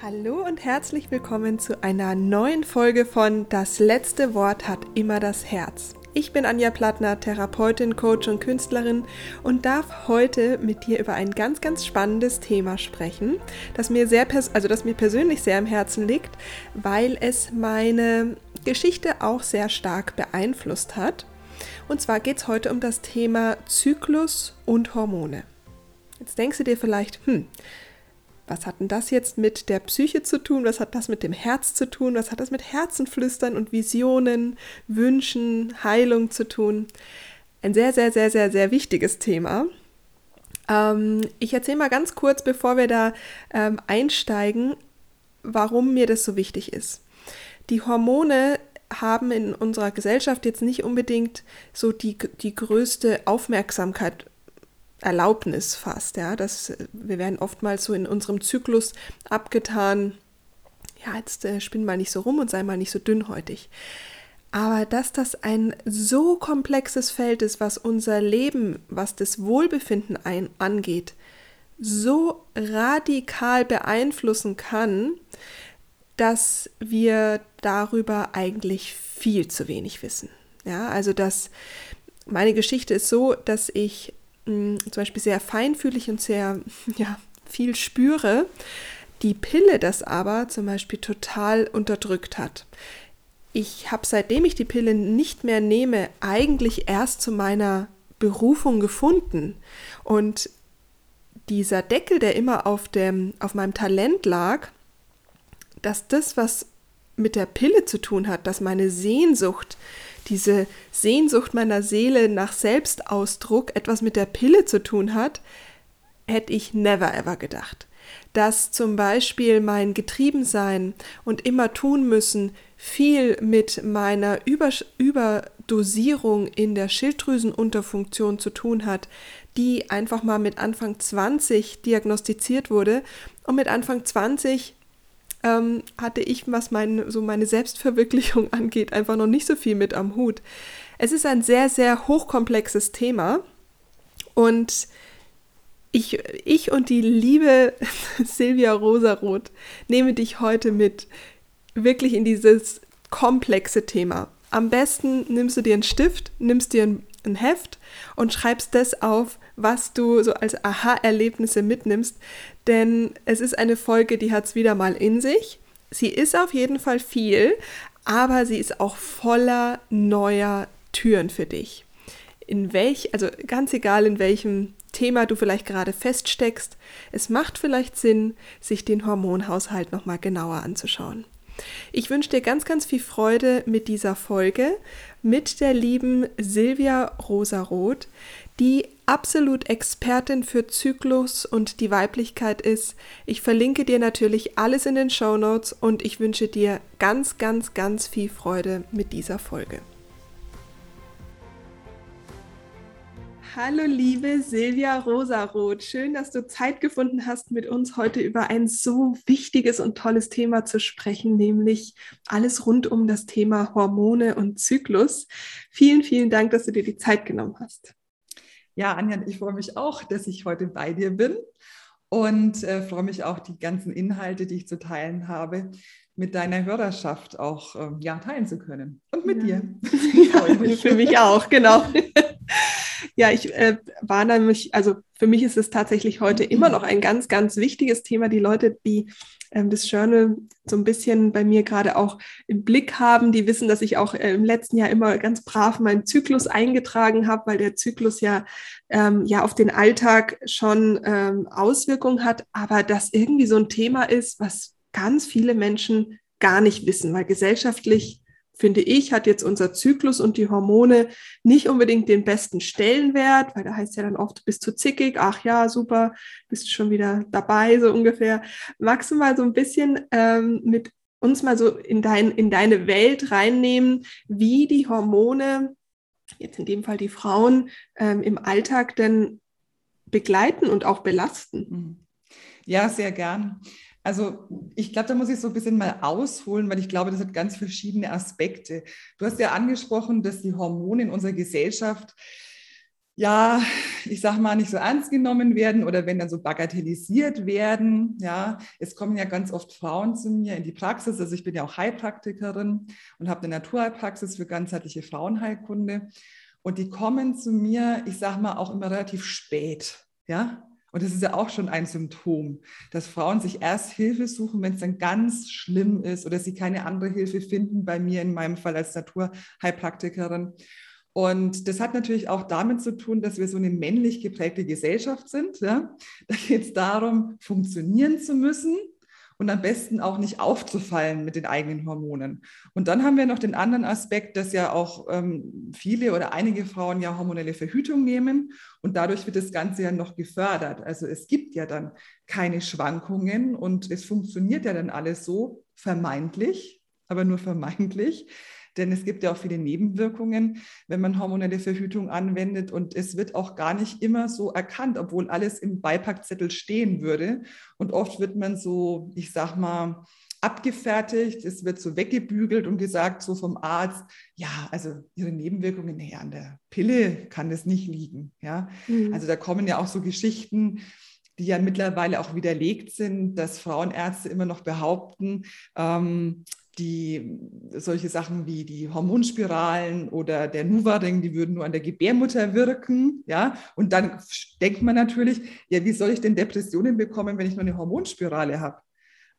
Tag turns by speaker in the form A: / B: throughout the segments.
A: Hallo und herzlich willkommen zu einer neuen Folge von Das letzte Wort hat immer das Herz. Ich bin Anja Plattner, Therapeutin, Coach und Künstlerin und darf heute mit dir über ein ganz, ganz spannendes Thema sprechen, das mir sehr, also das mir persönlich sehr am Herzen liegt, weil es meine Geschichte auch sehr stark beeinflusst hat. Und zwar geht es heute um das Thema Zyklus und Hormone. Jetzt denkst du dir vielleicht, hm, was hat denn das jetzt mit der Psyche zu tun? Was hat das mit dem Herz zu tun? Was hat das mit Herzenflüstern und Visionen, Wünschen, Heilung zu tun? Ein sehr, sehr, sehr, sehr, sehr wichtiges Thema. Ähm, ich erzähle mal ganz kurz, bevor wir da ähm, einsteigen, warum mir das so wichtig ist. Die Hormone haben in unserer Gesellschaft jetzt nicht unbedingt so die, die größte Aufmerksamkeit Erlaubnis fast, ja, dass wir werden oftmals so in unserem Zyklus abgetan, ja, jetzt äh, spinn mal nicht so rum und sei mal nicht so dünnhäutig. Aber dass das ein so komplexes Feld ist, was unser Leben, was das Wohlbefinden ein, angeht, so radikal beeinflussen kann, dass wir darüber eigentlich viel zu wenig wissen. Ja, also dass meine Geschichte ist so, dass ich mh, zum Beispiel sehr feinfühlig und sehr ja, viel spüre, die Pille das aber zum Beispiel total unterdrückt hat. Ich habe seitdem ich die Pille nicht mehr nehme, eigentlich erst zu meiner Berufung gefunden. Und dieser Deckel, der immer auf, dem, auf meinem Talent lag, dass das, was mit der Pille zu tun hat, dass meine Sehnsucht diese Sehnsucht meiner Seele nach Selbstausdruck etwas mit der Pille zu tun hat, hätte ich never ever gedacht. Dass zum Beispiel mein Getriebensein und immer tun müssen viel mit meiner Übers Überdosierung in der Schilddrüsenunterfunktion zu tun hat, die einfach mal mit Anfang 20 diagnostiziert wurde und mit Anfang 20 ähm, hatte ich, was mein, so meine Selbstverwirklichung angeht, einfach noch nicht so viel mit am Hut. Es ist ein sehr, sehr hochkomplexes Thema und ich, ich und die liebe Silvia Rosaroth nehme dich heute mit wirklich in dieses komplexe Thema. Am besten nimmst du dir einen Stift, nimmst dir ein, ein Heft und schreibst das auf, was du so als Aha-Erlebnisse mitnimmst, denn es ist eine Folge, die hat es wieder mal in sich. Sie ist auf jeden Fall viel, aber sie ist auch voller neuer Türen für dich. In welch, also ganz egal in welchem Thema du vielleicht gerade feststeckst, es macht vielleicht Sinn, sich den Hormonhaushalt nochmal genauer anzuschauen. Ich wünsche dir ganz, ganz viel Freude mit dieser Folge mit der lieben Silvia Rosaroth, die absolut Expertin für Zyklus und die Weiblichkeit ist. Ich verlinke dir natürlich alles in den Show Notes und ich wünsche dir ganz, ganz, ganz viel Freude mit dieser Folge. Hallo liebe Silvia Rosaroth, schön, dass du Zeit gefunden hast, mit uns heute über ein so wichtiges und tolles Thema zu sprechen, nämlich alles rund um das Thema Hormone und Zyklus. Vielen, vielen Dank, dass du dir die Zeit genommen hast.
B: Ja, Anja, ich freue mich auch, dass ich heute bei dir bin und äh, freue mich auch, die ganzen Inhalte, die ich zu teilen habe, mit deiner Hörerschaft auch äh, ja, teilen zu können. Und mit ja. dir.
A: Ja, für mich auch, genau. Ja, ich äh, war nämlich, also für mich ist es tatsächlich heute immer noch ein ganz, ganz wichtiges Thema. Die Leute, die ähm, das Journal so ein bisschen bei mir gerade auch im Blick haben, die wissen, dass ich auch äh, im letzten Jahr immer ganz brav meinen Zyklus eingetragen habe, weil der Zyklus ja, ähm, ja auf den Alltag schon ähm, Auswirkungen hat, aber das irgendwie so ein Thema ist, was ganz viele Menschen gar nicht wissen, weil gesellschaftlich finde ich, hat jetzt unser Zyklus und die Hormone nicht unbedingt den besten Stellenwert, weil da heißt ja dann oft, bist du zickig, ach ja, super, bist du schon wieder dabei, so ungefähr. Magst du mal so ein bisschen ähm, mit uns mal so in, dein, in deine Welt reinnehmen, wie die Hormone, jetzt in dem Fall die Frauen, ähm, im Alltag denn begleiten und auch belasten? Mhm.
B: Ja, sehr gern. Also ich glaube, da muss ich so ein bisschen mal ausholen, weil ich glaube, das hat ganz verschiedene Aspekte. Du hast ja angesprochen, dass die Hormone in unserer Gesellschaft ja, ich sag mal, nicht so ernst genommen werden oder wenn dann so bagatellisiert werden. Ja, es kommen ja ganz oft Frauen zu mir in die Praxis. Also ich bin ja auch Heilpraktikerin und habe eine Naturheilpraxis für ganzheitliche Frauenheilkunde. Und die kommen zu mir, ich sag mal, auch immer relativ spät. Ja, und das ist ja auch schon ein Symptom, dass Frauen sich erst Hilfe suchen, wenn es dann ganz schlimm ist oder sie keine andere Hilfe finden, bei mir in meinem Fall als Naturheilpraktikerin. Und das hat natürlich auch damit zu tun, dass wir so eine männlich geprägte Gesellschaft sind. Ja? Da geht es darum, funktionieren zu müssen und am besten auch nicht aufzufallen mit den eigenen Hormonen. Und dann haben wir noch den anderen Aspekt, dass ja auch ähm, viele oder einige Frauen ja hormonelle Verhütung nehmen und dadurch wird das Ganze ja noch gefördert. Also es gibt ja dann keine Schwankungen und es funktioniert ja dann alles so vermeintlich, aber nur vermeintlich denn es gibt ja auch viele Nebenwirkungen, wenn man hormonelle Verhütung anwendet. Und es wird auch gar nicht immer so erkannt, obwohl alles im Beipackzettel stehen würde. Und oft wird man so, ich sag mal, abgefertigt, es wird so weggebügelt und gesagt, so vom Arzt, ja, also ihre Nebenwirkungen, nee, an der Pille kann das nicht liegen. Ja? Mhm. Also da kommen ja auch so Geschichten, die ja mittlerweile auch widerlegt sind, dass Frauenärzte immer noch behaupten, ähm, die solche Sachen wie die Hormonspiralen oder der Nuva-Ring, die würden nur an der Gebärmutter wirken, ja. Und dann denkt man natürlich, ja, wie soll ich denn Depressionen bekommen, wenn ich nur eine Hormonspirale habe?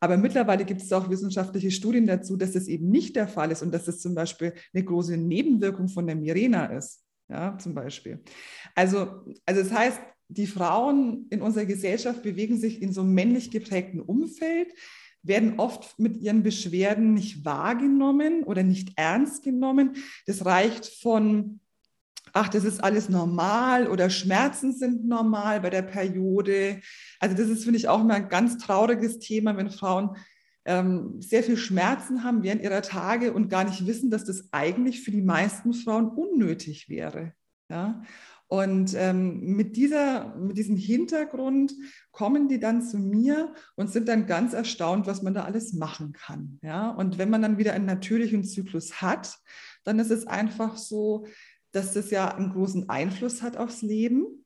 B: Aber mittlerweile gibt es auch wissenschaftliche Studien dazu, dass das eben nicht der Fall ist und dass das zum Beispiel eine große Nebenwirkung von der Mirena ist, ja, zum Beispiel. Also, also das heißt, die Frauen in unserer Gesellschaft bewegen sich in so einem männlich geprägten Umfeld werden oft mit ihren Beschwerden nicht wahrgenommen oder nicht ernst genommen. Das reicht von, ach, das ist alles normal oder Schmerzen sind normal bei der Periode. Also das ist, finde ich, auch immer ein ganz trauriges Thema, wenn Frauen ähm, sehr viel Schmerzen haben während ihrer Tage und gar nicht wissen, dass das eigentlich für die meisten Frauen unnötig wäre. Ja? Und ähm, mit, dieser, mit diesem Hintergrund kommen die dann zu mir und sind dann ganz erstaunt, was man da alles machen kann. Ja? Und wenn man dann wieder einen natürlichen Zyklus hat, dann ist es einfach so, dass das ja einen großen Einfluss hat aufs Leben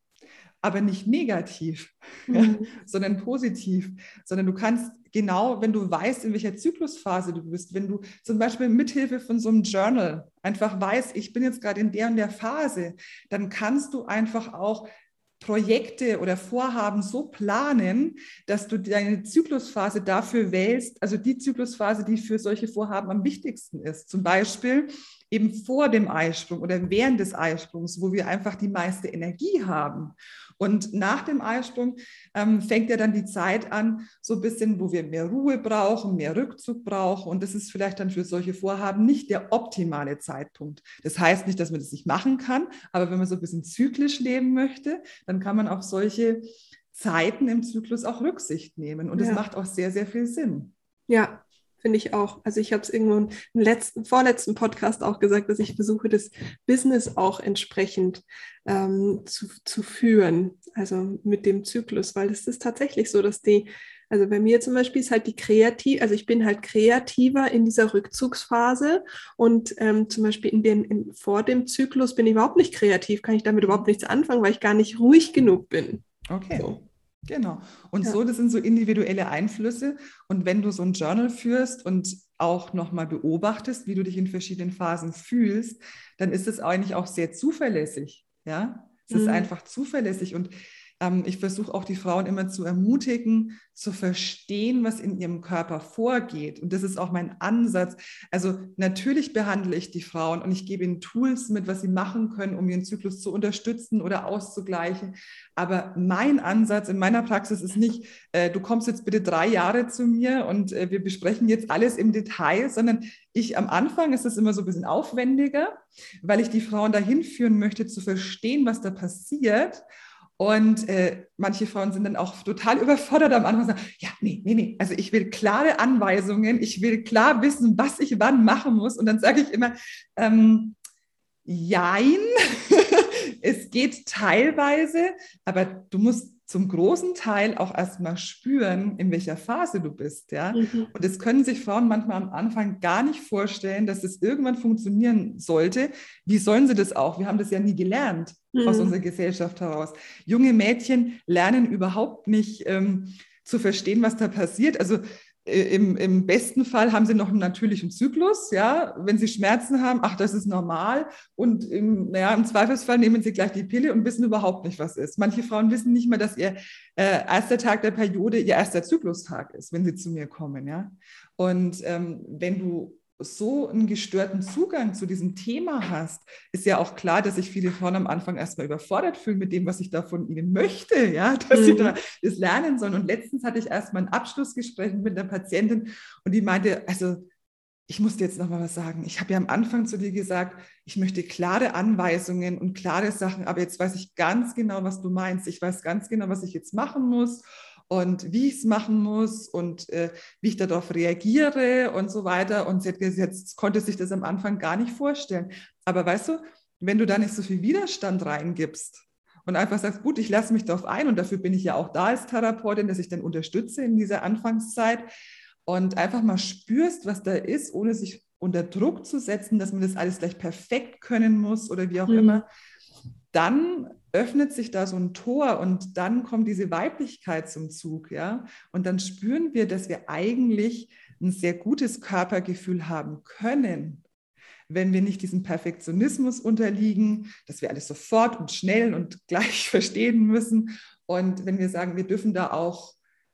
B: aber nicht negativ, mhm. ja, sondern positiv, sondern du kannst genau, wenn du weißt, in welcher Zyklusphase du bist, wenn du zum Beispiel mithilfe von so einem Journal einfach weißt, ich bin jetzt gerade in der und der Phase, dann kannst du einfach auch Projekte oder Vorhaben so planen, dass du deine Zyklusphase dafür wählst, also die Zyklusphase, die für solche Vorhaben am wichtigsten ist. Zum Beispiel eben vor dem Eisprung oder während des Eisprungs, wo wir einfach die meiste Energie haben. Und nach dem Eisprung ähm, fängt ja dann die Zeit an, so ein bisschen, wo wir mehr Ruhe brauchen, mehr Rückzug brauchen. Und das ist vielleicht dann für solche Vorhaben nicht der optimale Zeitpunkt. Das heißt nicht, dass man das nicht machen kann, aber wenn man so ein bisschen zyklisch leben möchte, dann kann man auf solche Zeiten im Zyklus auch Rücksicht nehmen. Und das ja. macht auch sehr, sehr viel Sinn.
A: Ja, finde ich auch. Also ich habe es irgendwo im letzten, vorletzten Podcast auch gesagt, dass ich versuche, das Business auch entsprechend ähm, zu, zu führen, also mit dem Zyklus, weil es ist tatsächlich so, dass die, also bei mir zum Beispiel ist halt die kreativ, also ich bin halt kreativer in dieser Rückzugsphase und ähm, zum Beispiel in den, in, vor dem Zyklus bin ich überhaupt nicht kreativ, kann ich damit überhaupt nichts anfangen, weil ich gar nicht ruhig genug bin.
B: Okay. So. Genau. Und ja. so, das sind so individuelle Einflüsse. Und wenn du so ein Journal führst und auch nochmal beobachtest, wie du dich in verschiedenen Phasen fühlst, dann ist es eigentlich auch sehr zuverlässig. Ja, es mhm. ist einfach zuverlässig. Und ähm, ich versuche auch die Frauen immer zu ermutigen, zu verstehen, was in ihrem Körper vorgeht. Und das ist auch mein Ansatz. Also natürlich behandle ich die Frauen und ich gebe ihnen Tools mit, was sie machen können, um ihren Zyklus zu unterstützen oder auszugleichen. Aber mein Ansatz in meiner Praxis ist nicht, äh, du kommst jetzt bitte drei Jahre zu mir und äh, wir besprechen jetzt alles im Detail, sondern ich am Anfang ist es immer so ein bisschen aufwendiger, weil ich die Frauen dahin führen möchte, zu verstehen, was da passiert und äh, manche Frauen sind dann auch total überfordert am Anfang und sagen, ja, nee, nee, nee, also ich will klare Anweisungen, ich will klar wissen, was ich wann machen muss. Und dann sage ich immer, ähm, jein, es geht teilweise, aber du musst zum großen Teil auch erstmal spüren, in welcher Phase du bist. Ja? Mhm. Und es können sich Frauen manchmal am Anfang gar nicht vorstellen, dass es irgendwann funktionieren sollte. Wie sollen sie das auch? Wir haben das ja nie gelernt mhm. aus unserer Gesellschaft heraus. Junge Mädchen lernen überhaupt nicht ähm, zu verstehen, was da passiert. Also im, im besten Fall haben sie noch einen natürlichen Zyklus, ja, wenn sie Schmerzen haben, ach, das ist normal. Und im, naja, im Zweifelsfall nehmen sie gleich die Pille und wissen überhaupt nicht, was ist. Manche Frauen wissen nicht mal, dass ihr äh, erster Tag der Periode ihr erster Zyklustag ist, wenn sie zu mir kommen, ja. Und ähm, wenn du so einen gestörten Zugang zu diesem Thema hast, ist ja auch klar, dass sich viele Frauen am Anfang erstmal überfordert fühlen mit dem, was ich da von ihnen möchte, ja, dass mhm. sie da das lernen sollen. Und letztens hatte ich erstmal ein Abschlussgespräch mit einer Patientin und die meinte, also ich muss dir jetzt noch mal was sagen. Ich habe ja am Anfang zu dir gesagt, ich möchte klare Anweisungen und klare Sachen, aber jetzt weiß ich ganz genau, was du meinst. Ich weiß ganz genau, was ich jetzt machen muss und wie ich es machen muss und äh, wie ich darauf reagiere und so weiter. Und sie hat gesagt, jetzt konnte sich das am Anfang gar nicht vorstellen. Aber weißt du, wenn du da nicht so viel Widerstand reingibst und einfach sagst, gut, ich lasse mich darauf ein und dafür bin ich ja auch da als Therapeutin, dass ich dann unterstütze in dieser Anfangszeit und einfach mal spürst, was da ist, ohne sich unter Druck zu setzen, dass man das alles gleich perfekt können muss oder wie auch mhm. immer, dann öffnet sich da so ein Tor und dann kommt diese Weiblichkeit zum Zug, ja. Und dann spüren wir, dass wir eigentlich ein sehr gutes Körpergefühl haben können, wenn wir nicht diesem Perfektionismus unterliegen, dass wir alles sofort und schnell und gleich verstehen müssen. Und wenn wir sagen, wir dürfen da auch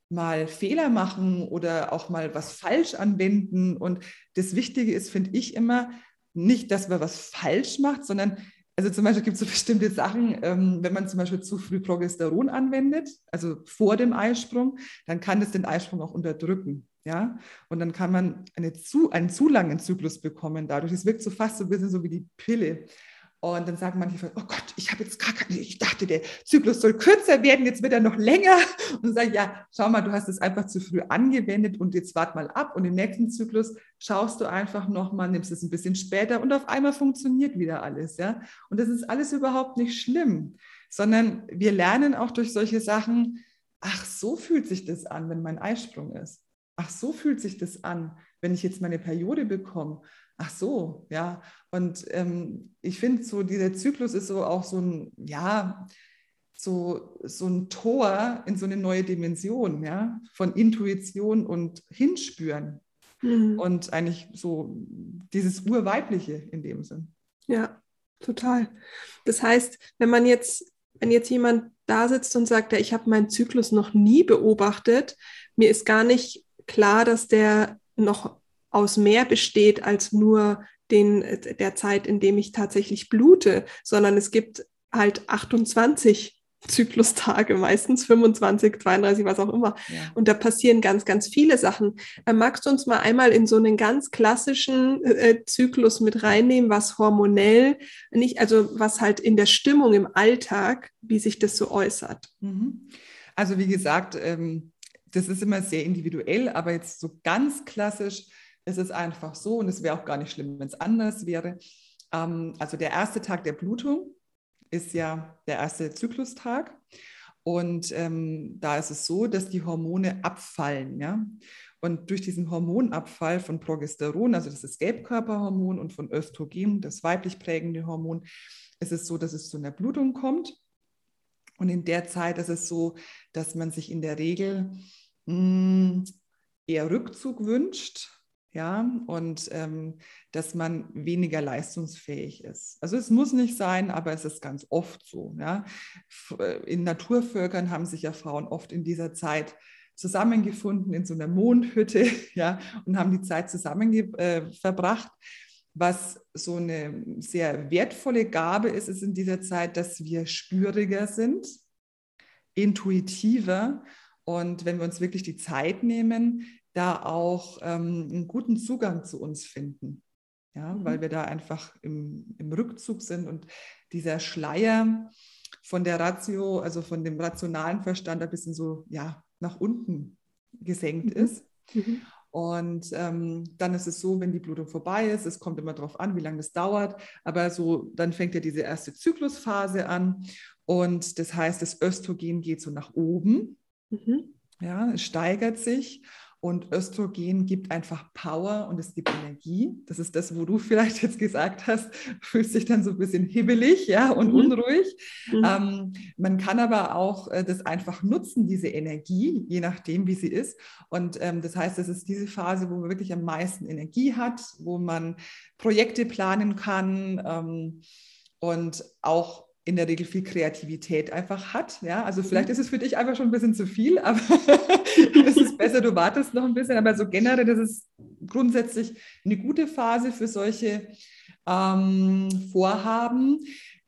B: mal Fehler machen oder auch mal was falsch anwenden. Und das Wichtige ist, finde ich immer, nicht, dass man was falsch macht, sondern also zum Beispiel gibt es so bestimmte Sachen, ähm, wenn man zum Beispiel zu früh Progesteron anwendet, also vor dem Eisprung, dann kann das den Eisprung auch unterdrücken. Ja? Und dann kann man eine zu, einen zu langen Zyklus bekommen dadurch. Es wirkt so fast so ein bisschen so wie die Pille. Und dann sagen manche, oh Gott, ich habe jetzt gar keine, ich dachte, der Zyklus soll kürzer werden, jetzt wird er noch länger. Und sagen, ja, schau mal, du hast es einfach zu früh angewendet und jetzt wart mal ab und im nächsten Zyklus schaust du einfach nochmal, nimmst es ein bisschen später und auf einmal funktioniert wieder alles, ja. Und das ist alles überhaupt nicht schlimm, sondern wir lernen auch durch solche Sachen, ach, so fühlt sich das an, wenn mein Eisprung ist. Ach, so fühlt sich das an, wenn ich jetzt meine Periode bekomme. Ach so, ja. Und ähm, ich finde so, dieser Zyklus ist so auch so ein, ja, so, so ein Tor in so eine neue Dimension, ja, von Intuition und Hinspüren. Mhm. Und eigentlich so dieses Urweibliche in dem Sinn.
A: Ja, total. Das heißt, wenn man jetzt, wenn jetzt jemand da sitzt und sagt, ja, ich habe meinen Zyklus noch nie beobachtet, mir ist gar nicht klar, dass der noch aus mehr besteht als nur den, der Zeit, in dem ich tatsächlich blute, sondern es gibt halt 28 Zyklustage, meistens 25, 32, was auch immer. Ja. Und da passieren ganz, ganz viele Sachen. Äh, magst du uns mal einmal in so einen ganz klassischen äh, Zyklus mit reinnehmen, was hormonell nicht, also was halt in der Stimmung im Alltag, wie sich das so äußert?
B: Mhm. Also wie gesagt, ähm, das ist immer sehr individuell, aber jetzt so ganz klassisch es ist einfach so und es wäre auch gar nicht schlimm, wenn es anders wäre. Ähm, also der erste Tag der Blutung ist ja der erste Zyklustag. Und ähm, da ist es so, dass die Hormone abfallen. Ja? Und durch diesen Hormonabfall von Progesteron, also das ist Gelbkörperhormon, und von Östrogen, das weiblich prägende Hormon, ist es so, dass es zu einer Blutung kommt. Und in der Zeit ist es so, dass man sich in der Regel mh, hm, eher Rückzug wünscht, ja, und ähm, dass man weniger leistungsfähig ist. Also es muss nicht sein, aber es ist ganz oft so. Ja. Äh, in Naturvölkern haben sich ja Frauen oft in dieser Zeit zusammengefunden in so einer Mondhütte, ja, und haben die Zeit zusammen äh, verbracht. Was so eine sehr wertvolle Gabe ist, ist in dieser Zeit, dass wir spüriger sind, intuitiver und wenn wir uns wirklich die Zeit nehmen, da auch ähm, einen guten Zugang zu uns finden. Ja, mhm. weil wir da einfach im, im Rückzug sind und dieser Schleier von der Ratio, also von dem rationalen Verstand ein bisschen so ja, nach unten gesenkt mhm. ist. Mhm. Und ähm, dann ist es so, wenn die Blutung vorbei ist, es kommt immer darauf an, wie lange das dauert, aber so, dann fängt ja diese erste Zyklusphase an Und das heißt, das Östrogen geht so nach oben. Mhm. Ja, es steigert sich und Östrogen gibt einfach Power und es gibt Energie. Das ist das, wo du vielleicht jetzt gesagt hast, fühlst dich dann so ein bisschen hibbelig ja, und mhm. unruhig. Mhm. Ähm, man kann aber auch äh, das einfach nutzen, diese Energie, je nachdem, wie sie ist. Und ähm, das heißt, es ist diese Phase, wo man wirklich am meisten Energie hat, wo man Projekte planen kann ähm, und auch in der Regel viel Kreativität einfach hat. Ja, also vielleicht mhm. ist es für dich einfach schon ein bisschen zu viel, aber es ist besser, du wartest noch ein bisschen. Aber so generell, das ist grundsätzlich eine gute Phase für solche ähm, Vorhaben.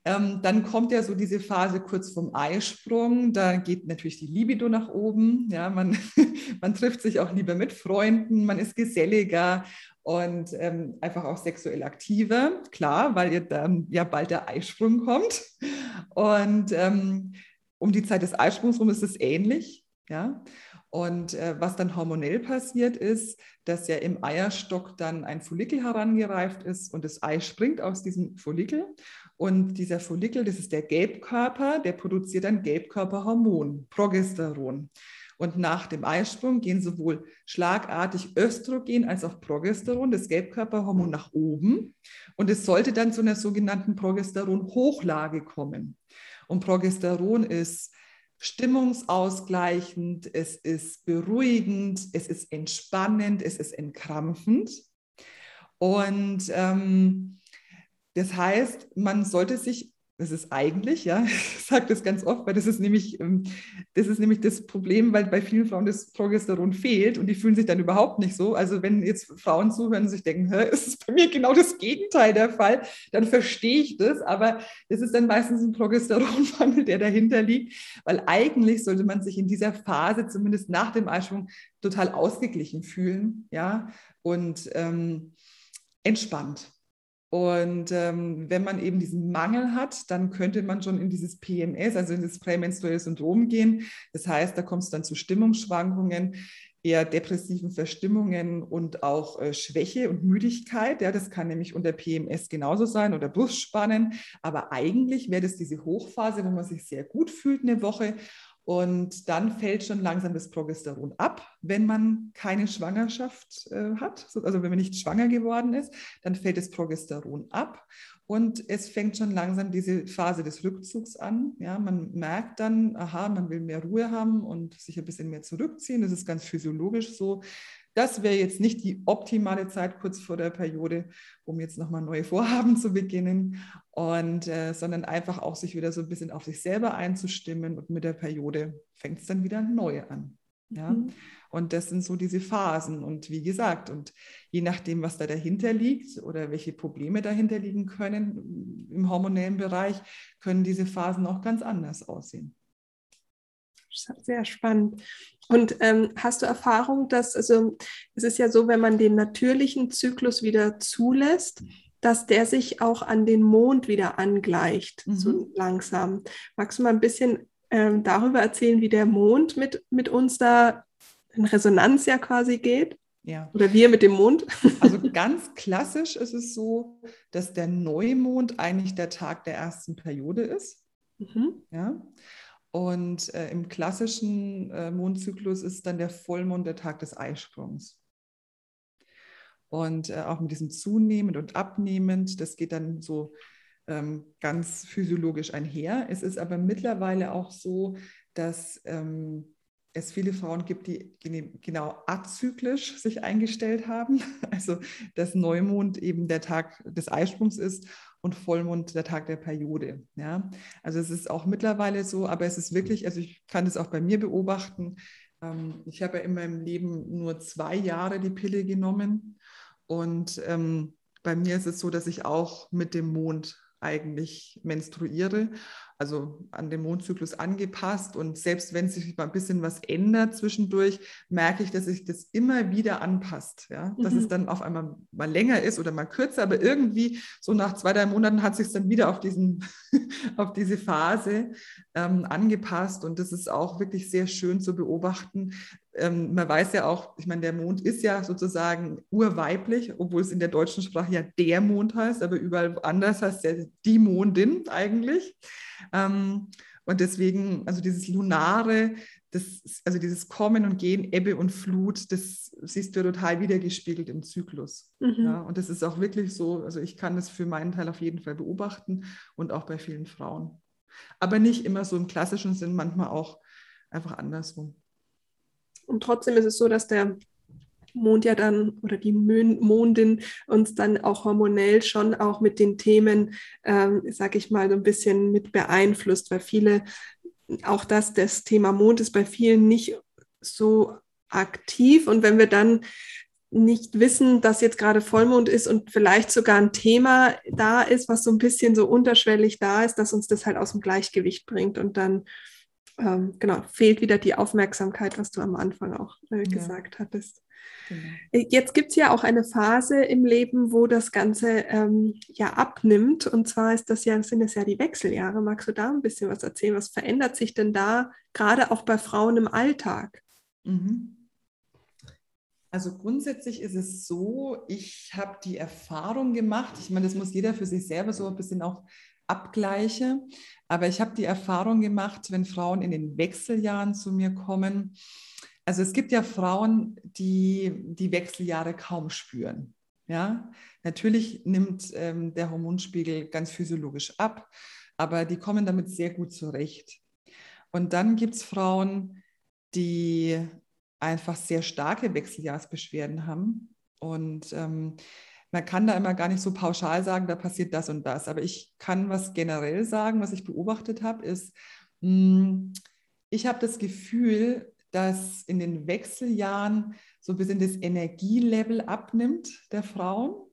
B: Ähm, dann kommt ja so diese Phase kurz vom Eisprung. Da geht natürlich die Libido nach oben. Ja, man, man trifft sich auch lieber mit Freunden, man ist geselliger und ähm, einfach auch sexuell aktiver. Klar, weil ihr dann ja bald der Eisprung kommt. Und ähm, um die Zeit des Eisprungs rum ist es ähnlich. Ja. Und äh, was dann hormonell passiert ist, dass ja im Eierstock dann ein Follikel herangereift ist und das Ei springt aus diesem Follikel. Und dieser Follikel, das ist der Gelbkörper, der produziert ein Gelbkörperhormon, Progesteron. Und nach dem Eisprung gehen sowohl schlagartig Östrogen als auch Progesteron, das Gelbkörperhormon, nach oben. Und es sollte dann zu einer sogenannten Progesteron-Hochlage kommen. Und Progesteron ist stimmungsausgleichend, es ist beruhigend, es ist entspannend, es ist entkrampfend. Und ähm, das heißt, man sollte sich, das ist eigentlich, ja, ich sage das ganz oft, weil das ist nämlich, ähm, das ist nämlich das Problem, weil bei vielen Frauen das Progesteron fehlt und die fühlen sich dann überhaupt nicht so. Also wenn jetzt Frauen zuhören und sich denken, ist es bei mir genau das Gegenteil der Fall, dann verstehe ich das, aber das ist dann meistens ein Progesteronmangel, der dahinter liegt, weil eigentlich sollte man sich in dieser Phase, zumindest nach dem Eisprung, total ausgeglichen fühlen, ja, und ähm, entspannt. Und ähm, wenn man eben diesen Mangel hat, dann könnte man schon in dieses PMS, also in das prämenstruelle Syndrom gehen. Das heißt, da kommt es dann zu Stimmungsschwankungen, eher depressiven Verstimmungen und auch äh, Schwäche und Müdigkeit. Ja, das kann nämlich unter PMS genauso sein oder Brustspannen. Aber eigentlich wäre das diese Hochphase, wo man sich sehr gut fühlt eine Woche und dann fällt schon langsam das Progesteron ab, wenn man keine Schwangerschaft äh, hat, also wenn man nicht schwanger geworden ist, dann fällt das Progesteron ab und es fängt schon langsam diese Phase des Rückzugs an. Ja, man merkt dann, aha, man will mehr Ruhe haben und sich ein bisschen mehr zurückziehen. Das ist ganz physiologisch so. Das wäre jetzt nicht die optimale Zeit kurz vor der Periode, um jetzt nochmal neue Vorhaben zu beginnen, und, äh, sondern einfach auch sich wieder so ein bisschen auf sich selber einzustimmen und mit der Periode fängt es dann wieder neu an. Ja? Mhm. Und das sind so diese Phasen. Und wie gesagt, und je nachdem, was da dahinter liegt oder welche Probleme dahinter liegen können im hormonellen Bereich, können diese Phasen auch ganz anders aussehen.
A: Sehr spannend. Und ähm, hast du Erfahrung, dass, also es ist ja so, wenn man den natürlichen Zyklus wieder zulässt, dass der sich auch an den Mond wieder angleicht, mhm. so langsam. Magst du mal ein bisschen ähm, darüber erzählen, wie der Mond mit, mit uns da in Resonanz ja quasi geht? Ja. Oder wir mit dem Mond?
B: Also ganz klassisch ist es so, dass der Neumond eigentlich der Tag der ersten Periode ist. Mhm. Ja. Und äh, im klassischen äh, Mondzyklus ist dann der Vollmond der Tag des Eisprungs. Und äh, auch mit diesem zunehmend und abnehmend, das geht dann so ähm, ganz physiologisch einher. Es ist aber mittlerweile auch so, dass ähm, es viele Frauen gibt, die genau azyklisch sich eingestellt haben. Also dass Neumond eben der Tag des Eisprungs ist und Vollmond der Tag der Periode. Ja? Also es ist auch mittlerweile so, aber es ist wirklich, also ich kann es auch bei mir beobachten. Ähm, ich habe ja in meinem Leben nur zwei Jahre die Pille genommen und ähm, bei mir ist es so, dass ich auch mit dem Mond eigentlich menstruiere, also an den Mondzyklus angepasst. Und selbst wenn sich mal ein bisschen was ändert zwischendurch, merke ich, dass sich das immer wieder anpasst. Ja? Dass mhm. es dann auf einmal mal länger ist oder mal kürzer, aber irgendwie so nach zwei, drei Monaten hat sich es dann wieder auf, diesen, auf diese Phase ähm, angepasst. Und das ist auch wirklich sehr schön zu beobachten, ähm, man weiß ja auch, ich meine, der Mond ist ja sozusagen urweiblich, obwohl es in der deutschen Sprache ja der Mond heißt, aber überall anders heißt er die Mondin eigentlich. Ähm, Und deswegen, also dieses Lunare, das, also dieses Kommen und Gehen, Ebbe und Flut, das siehst du total wiedergespiegelt im Zyklus. Mhm. Ja, und das ist auch wirklich so, also ich kann das für meinen Teil auf jeden Fall beobachten und auch bei vielen Frauen. Aber nicht immer so im klassischen Sinn, manchmal auch einfach andersrum.
A: Und trotzdem ist es so, dass der Mond ja dann oder die Mondin uns dann auch hormonell schon auch mit den Themen, ähm, sag ich mal, so ein bisschen mit beeinflusst, weil viele, auch das, das Thema Mond ist bei vielen nicht so aktiv. Und wenn wir dann nicht wissen, dass jetzt gerade Vollmond ist und vielleicht sogar ein Thema da ist, was so ein bisschen so unterschwellig da ist, dass uns das halt aus dem Gleichgewicht bringt und dann ähm, genau fehlt wieder die Aufmerksamkeit, was du am Anfang auch äh, gesagt ja. hattest. Genau. Jetzt gibt es ja auch eine Phase im Leben, wo das Ganze ähm, ja abnimmt. Und zwar ist das ja, sind es ja die Wechseljahre. Magst du da ein bisschen was erzählen? Was verändert sich denn da, gerade auch bei Frauen im Alltag? Mhm.
B: Also grundsätzlich ist es so, ich habe die Erfahrung gemacht, ich meine, das muss jeder für sich selber so ein bisschen auch abgleichen, aber ich habe die Erfahrung gemacht, wenn Frauen in den Wechseljahren zu mir kommen, also es gibt ja Frauen, die die Wechseljahre kaum spüren. Ja, natürlich nimmt ähm, der Hormonspiegel ganz physiologisch ab, aber die kommen damit sehr gut zurecht. Und dann gibt es Frauen, die einfach sehr starke Wechseljahrsbeschwerden haben. Und ähm, man kann da immer gar nicht so pauschal sagen, da passiert das und das. Aber ich kann was generell sagen, was ich beobachtet habe, ist, mh, hm, ich habe das Gefühl, dass in den Wechseljahren so ein bisschen das Energielevel abnimmt der Frauen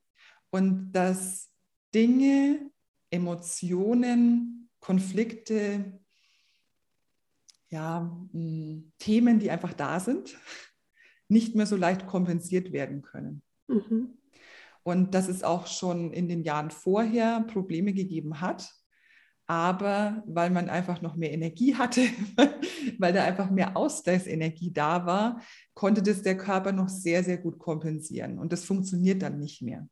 B: und dass Dinge, Emotionen, Konflikte, ja, hm, Themen, die einfach da sind, nicht mehr so leicht kompensiert werden können. Mhm. Und dass es auch schon in den Jahren vorher Probleme gegeben hat, aber weil man einfach noch mehr Energie hatte, weil da einfach mehr Ausgleichsenergie da war, konnte das der Körper noch sehr, sehr gut kompensieren. Und das funktioniert dann nicht mehr.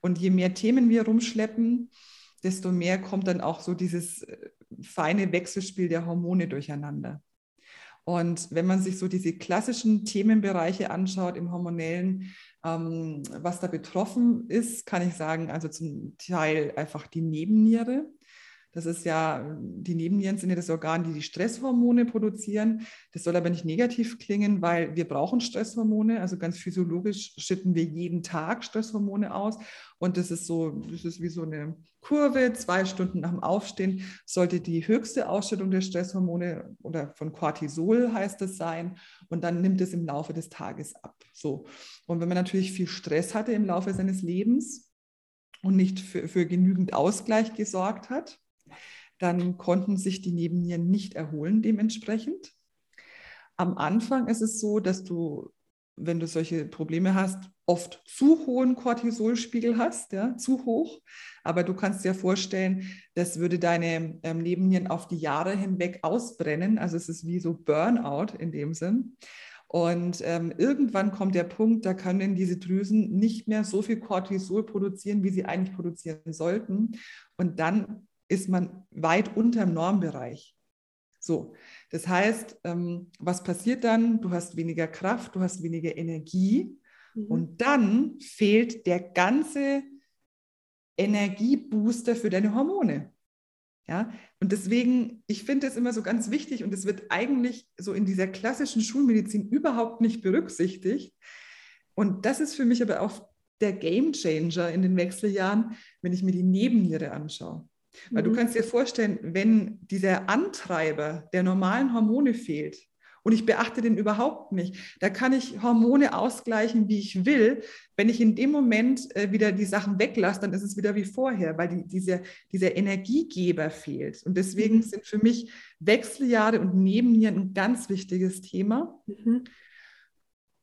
B: Und je mehr Themen wir rumschleppen, desto mehr kommt dann auch so dieses äh, feine Wechselspiel der Hormone durcheinander. Und wenn man sich so diese klassischen Themenbereiche anschaut im hormonellen, ähm, was da betroffen ist, kann ich sagen, also zum Teil einfach die Nebenniere. Das ist ja, die Nebennieren sind ja das Organ, die die Stresshormone produzieren. Das soll aber nicht negativ klingen, weil wir brauchen Stresshormone. Also ganz physiologisch schütten wir jeden Tag Stresshormone aus. Und das ist so, das ist wie so eine Kurve. Zwei Stunden nach dem Aufstehen sollte die höchste Ausschüttung der Stresshormone oder von Cortisol heißt es sein. Und dann nimmt es im Laufe des Tages ab. So. Und wenn man natürlich viel Stress hatte im Laufe seines Lebens, und nicht für, für genügend Ausgleich gesorgt hat, dann konnten sich die Nebennieren nicht erholen dementsprechend. Am Anfang ist es so, dass du, wenn du solche Probleme hast, oft zu hohen Cortisolspiegel hast, ja, zu hoch. Aber du kannst dir vorstellen, das würde deine ähm, Nebennieren auf die Jahre hinweg ausbrennen. Also es ist wie so Burnout in dem Sinn. Und ähm, irgendwann kommt der Punkt, da können diese Drüsen nicht mehr so viel Cortisol produzieren, wie sie eigentlich produzieren sollten. Und dann ist man weit unter dem Normbereich. So, das heißt, ähm, was passiert dann? Du hast weniger Kraft, du hast weniger Energie mhm. und dann fehlt der ganze Energiebooster für deine Hormone. Ja, und deswegen, ich finde es immer so ganz wichtig und es wird eigentlich so in dieser klassischen Schulmedizin überhaupt nicht berücksichtigt. Und das ist für mich aber auch der Game Changer in den Wechseljahren, wenn ich mir die Nebenniere anschaue. Weil mhm. du kannst dir vorstellen, wenn dieser Antreiber der normalen Hormone fehlt und ich beachte den überhaupt nicht, da kann ich Hormone ausgleichen, wie ich will. Wenn ich in dem Moment äh, wieder die Sachen weglasse, dann ist es wieder wie vorher, weil die, diese, dieser Energiegeber fehlt. Und deswegen mhm. sind für mich Wechseljahre und Nebennieren ein ganz wichtiges Thema. Mhm.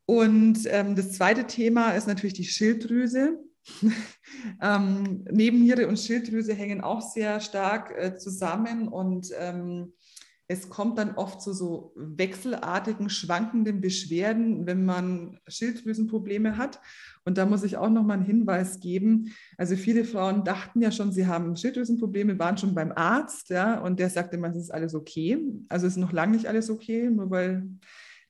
B: Und ähm, das zweite Thema ist natürlich die Schilddrüse. ähm, Nebenniere und Schilddrüse hängen auch sehr stark äh, zusammen und ähm, es kommt dann oft zu so wechselartigen, schwankenden Beschwerden, wenn man Schilddrüsenprobleme hat. Und da muss ich auch noch mal einen Hinweis geben. Also viele Frauen dachten ja schon, sie haben Schilddrüsenprobleme, waren schon beim Arzt, ja, und der sagte immer, es ist alles okay. Also es ist noch lange nicht alles okay, nur weil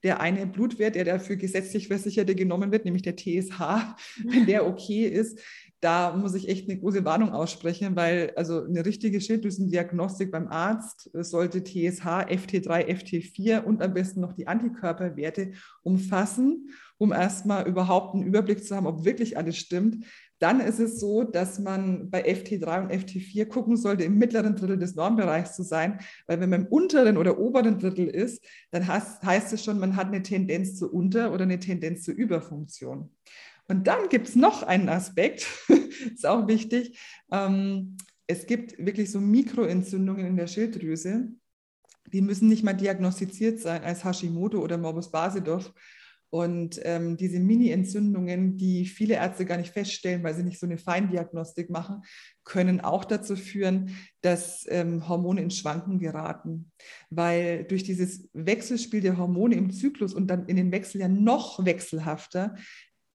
B: der eine Blutwert, der dafür gesetzlich Versicherte genommen wird, nämlich der TSH, wenn der okay ist, da muss ich echt eine große Warnung aussprechen, weil also eine richtige Schilddrüsendiagnostik beim Arzt sollte TSH, FT3, FT4 und am besten noch die Antikörperwerte umfassen, um erstmal überhaupt einen Überblick zu haben, ob wirklich alles stimmt. Dann ist es so, dass man bei FT3 und FT4 gucken sollte, im mittleren Drittel des Normbereichs zu sein, weil wenn man im unteren oder oberen Drittel ist, dann heißt, heißt es schon, man hat eine Tendenz zur Unter- oder eine Tendenz zur Überfunktion. Und dann gibt es noch einen Aspekt, ist auch wichtig. Ähm, es gibt wirklich so Mikroentzündungen in der Schilddrüse. Die müssen nicht mal diagnostiziert sein als Hashimoto oder Morbus Basedorf. Und ähm, diese Mini-Entzündungen, die viele Ärzte gar nicht feststellen, weil sie nicht so eine Feindiagnostik machen, können auch dazu führen, dass ähm, Hormone in Schwanken geraten. Weil durch dieses Wechselspiel der Hormone im Zyklus und dann in den Wechseljahren noch wechselhafter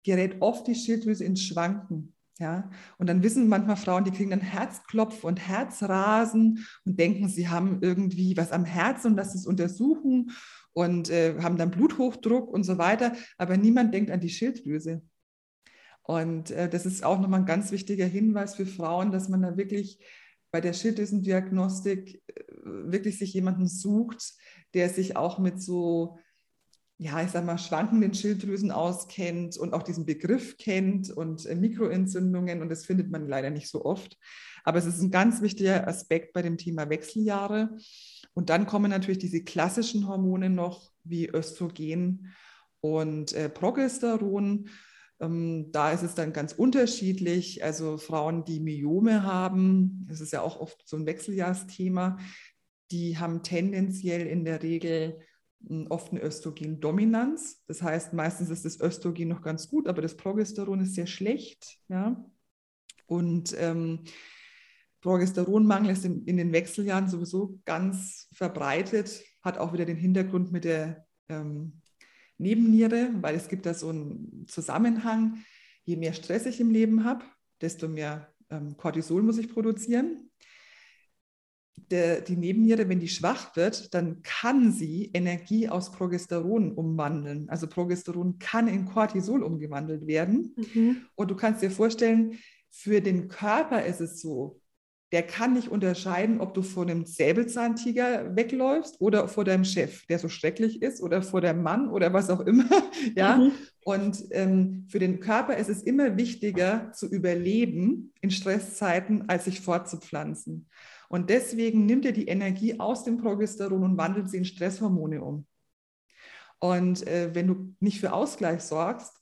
B: gerät oft die Schilddrüse ins Schwanken. Ja, und dann wissen manchmal Frauen, die kriegen dann Herzklopf und Herzrasen und denken, sie haben irgendwie was am Herzen und lassen es untersuchen und äh, haben dann Bluthochdruck und so weiter. Aber niemand denkt an die Schilddrüse. Und äh, das ist auch nochmal ein ganz wichtiger Hinweis für Frauen, dass man da wirklich bei der Schilddrüsendiagnostik äh, wirklich sich jemanden sucht, der sich auch mit so ja, ich sag mal, schwankenden Schilddrüsen auskennt und auch diesen Begriff kennt und äh, Mikroentzündungen und das findet man leider nicht so oft. Aber es ist ein ganz wichtiger Aspekt bei dem Thema Wechseljahre. Und dann kommen natürlich diese klassischen Hormone noch wie Östrogen und äh, Progesteron. Ähm, da ist es dann ganz unterschiedlich. Also Frauen, die Myome haben, das ist ja auch oft so ein Wechseljahrsthema, die haben tendenziell in der Regel oft eine Östrogendominanz. Das heißt, meistens ist das Östrogen noch ganz gut, aber das Progesteron ist sehr schlecht. Ja? Und ähm, Progesteronmangel ist in, in, den Wechseljahren sowieso ganz verbreitet, hat auch wieder den Hintergrund mit der ähm, Nebenniere, weil es gibt da so einen Zusammenhang. Je mehr Stress ich im Leben habe, desto mehr ähm, Cortisol muss ich produzieren der, die Nebenniere, wenn die schwach wird, dann kann sie Energie aus Progesteron umwandeln. Also Progesteron kann in Cortisol umgewandelt werden. Mhm. Und du kannst dir vorstellen, für den Körper ist es so, der kann nicht unterscheiden, ob du vor einem Säbelzahntiger wegläufst oder vor deinem Chef, der so schrecklich ist, oder vor deinem Mann oder was auch immer. ja? Mhm. Und ähm, für den Körper ist es immer wichtiger zu überleben in Stresszeiten, als sich fortzupflanzen. Und deswegen nimmt er die Energie aus dem Progesteron und wandelt sie in Stresshormone um. Und äh, wenn du nicht für Ausgleich sorgst,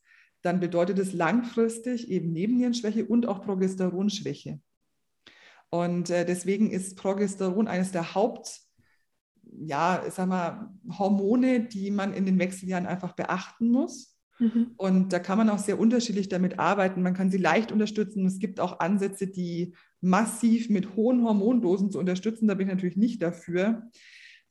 B: dann bedeutet es langfristig eben Nebennierenschwäche und auch Progesteronschwäche. Und äh, deswegen ist Progesteron eines der Haupt, ja, sag mal, Hormone, die man in den Wechseljahren einfach beachten muss. Mhm. Und da kann man auch sehr unterschiedlich damit arbeiten. Man kann sie leicht unterstützen. Es gibt auch Ansätze, die massiv mit hohen Hormondosen zu unterstützen. Da bin ich natürlich nicht dafür.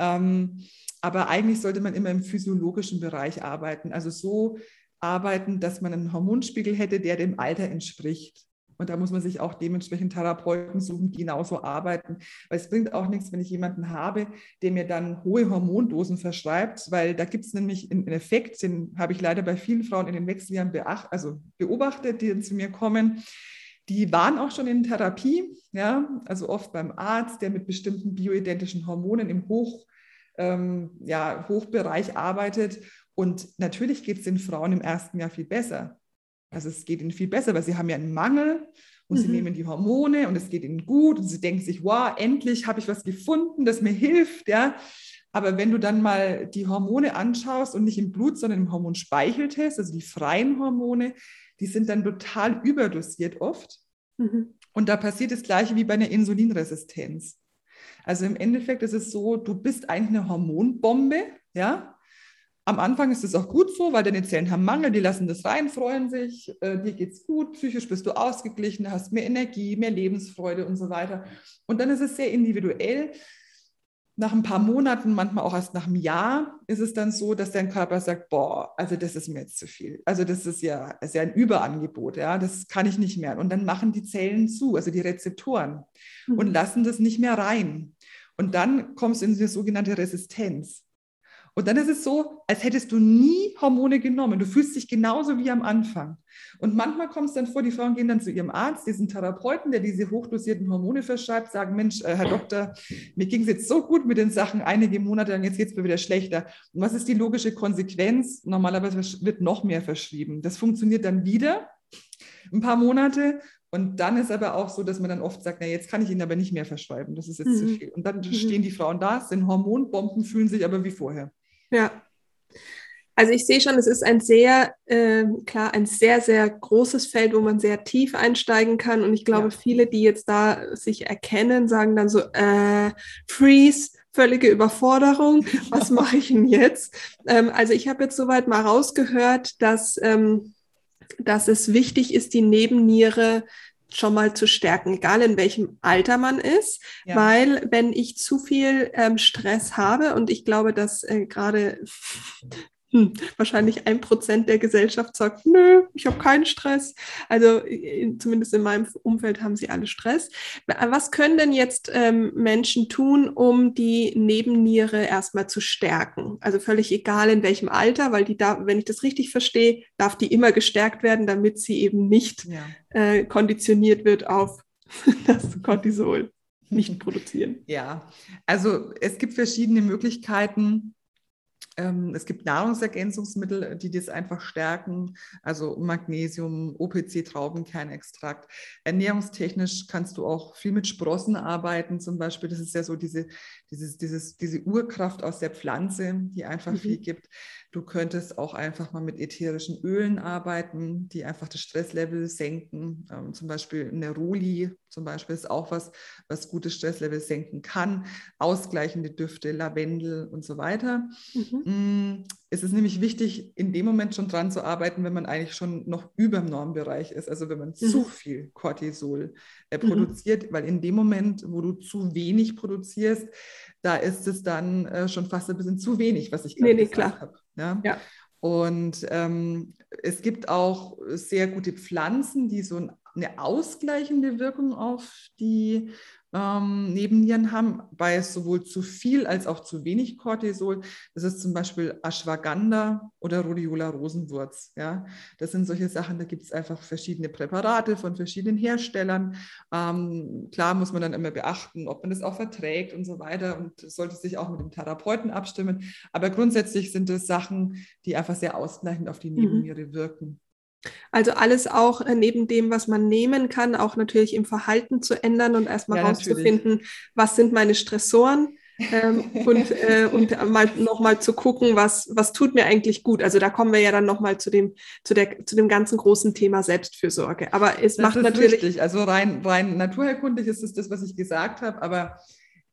B: Ähm, aber eigentlich sollte man immer im physiologischen Bereich arbeiten. Also so arbeiten, dass man einen Hormonspiegel hätte, der dem Alter entspricht. Und da muss man sich auch dementsprechend Therapeuten suchen, die genauso arbeiten. Weil es bringt auch nichts, wenn ich jemanden habe, der mir dann hohe Hormondosen verschreibt, weil da gibt es nämlich einen Effekt, den habe ich leider bei vielen Frauen in den Wechseljahren beacht, also beobachtet, die zu mir kommen. Die waren auch schon in Therapie, ja, also oft beim Arzt, der mit bestimmten bioidentischen Hormonen im Hoch, ähm, ja, Hochbereich arbeitet. Und natürlich geht es den Frauen im ersten Jahr viel besser. Also es geht ihnen viel besser, weil sie haben ja einen Mangel und mhm. sie nehmen die Hormone und es geht ihnen gut und sie denken sich, wow, endlich habe ich was gefunden, das mir hilft, ja. Aber wenn du dann mal die Hormone anschaust und nicht im Blut, sondern im Hormonspeicheltest, also die freien Hormone, die sind dann total überdosiert oft. Mhm. Und da passiert das Gleiche wie bei einer Insulinresistenz. Also im Endeffekt ist es so, du bist eigentlich eine Hormonbombe, ja, am Anfang ist es auch gut so, weil deine Zellen haben Mangel, die lassen das rein, freuen sich, äh, dir es gut, psychisch bist du ausgeglichen, hast mehr Energie, mehr Lebensfreude und so weiter. Und dann ist es sehr individuell. nach ein paar Monaten, manchmal auch erst nach einem Jahr, ist es dann so, dass dein Körper sagt, boah, also das ist mir jetzt zu viel. Also das ist ja, ist ja ein Überangebot, ja, das kann ich nicht mehr. Und dann machen die Zellen zu, also die Rezeptoren, mhm. und lassen das nicht mehr rein. Und dann kommst du in die sogenannte Resistenz. Und dann ist es so, als hättest du nie Hormone genommen. Du fühlst dich genauso wie am Anfang. Und manchmal kommt es dann vor, die Frauen gehen dann zu ihrem Arzt, diesen Therapeuten, der diese hochdosierten Hormone verschreibt, sagen, Mensch, äh, Herr Doktor, mir ging es jetzt so gut mit den Sachen einige Monate, und jetzt geht es mir wieder schlechter. Und was ist die logische Konsequenz? Normalerweise wird noch mehr verschrieben. Das funktioniert dann wieder ein paar Monate und dann ist aber auch so, dass man dann oft sagt, na, jetzt kann ich Ihnen aber nicht mehr verschreiben, das ist jetzt mhm. zu viel. Und dann mhm. stehen die Frauen da, sind Hormonbomben, fühlen sich aber wie vorher.
A: Ja. Also ich sehe schon, es ist ein sehr, äh, klar, ein sehr, sehr großes Feld, wo man sehr tief einsteigen kann. Und ich glaube, ja. viele, die jetzt da sich erkennen, sagen dann so, äh, Freeze, völlige Überforderung, was mache ich denn jetzt? Ähm, also ich habe jetzt soweit mal rausgehört, dass... Ähm, dass es wichtig ist, die Nebenniere schon mal zu stärken, egal in welchem Alter man ist, ja. weil wenn ich zu viel ähm, Stress habe und ich glaube, dass äh, gerade hm, wahrscheinlich ein Prozent der Gesellschaft sagt, nö, ich habe keinen Stress. Also in, zumindest in meinem Umfeld haben sie alle Stress. Was können denn jetzt ähm, Menschen tun, um die Nebenniere erstmal zu stärken? Also völlig egal in welchem Alter, weil die da, wenn ich das richtig verstehe, darf die immer gestärkt werden, damit sie eben nicht ja. äh, konditioniert wird auf das Cortisol nicht produzieren.
B: Ja, also es gibt verschiedene Möglichkeiten es gibt Nahrungsergänzungsmittel, die das einfach stärken, also Magnesium, OPC, Traubenkernextrakt. Ernährungstechnisch kannst du auch viel mit Sprossen arbeiten, zum Beispiel. Das ist ja so diese, dieses, dieses, diese Urkraft aus der Pflanze, die einfach mhm. viel gibt. Du könntest auch einfach mal mit ätherischen Ölen arbeiten, die einfach das Stresslevel senken. Ähm, zum Beispiel Neroli zum Beispiel ist auch was, was gutes Stresslevel senken kann. Ausgleichende Düfte, Lavendel und so weiter. Mhm. Es ist nämlich wichtig, in dem Moment schon dran zu arbeiten, wenn man eigentlich schon noch über dem Normbereich ist, also wenn man mhm. zu viel Cortisol äh, mhm. produziert, mhm. weil in dem Moment, wo du zu wenig produzierst, da ist es dann äh, schon fast ein bisschen zu wenig, was ich gerade nee, nee, gesagt habe. Ja? ja. Und ähm, es gibt auch sehr gute Pflanzen, die so eine ausgleichende Wirkung auf die ähm, Nebennieren haben, bei sowohl zu viel als auch zu wenig Cortisol. Das ist zum Beispiel Ashwagandha oder Rhodiola Rosenwurz. Ja? Das sind solche Sachen, da gibt es einfach verschiedene Präparate von verschiedenen Herstellern. Ähm, klar muss man dann immer beachten, ob man das auch verträgt und so weiter und sollte sich auch mit dem Therapeuten abstimmen. Aber grundsätzlich sind es Sachen, die einfach sehr ausgleichend auf die mhm. Nebenniere mhm. wirken.
A: Also alles auch äh, neben dem, was man nehmen kann, auch natürlich im Verhalten zu ändern und erstmal ja, rauszufinden, was sind meine Stressoren ähm, und, äh, und mal nochmal zu gucken, was, was tut mir eigentlich gut. Also da kommen wir ja dann nochmal zu dem, zu, der, zu dem ganzen großen Thema Selbstfürsorge. Aber es das macht natürlich. Richtig.
B: Also rein, rein naturherkundig ist es das, was ich gesagt habe, aber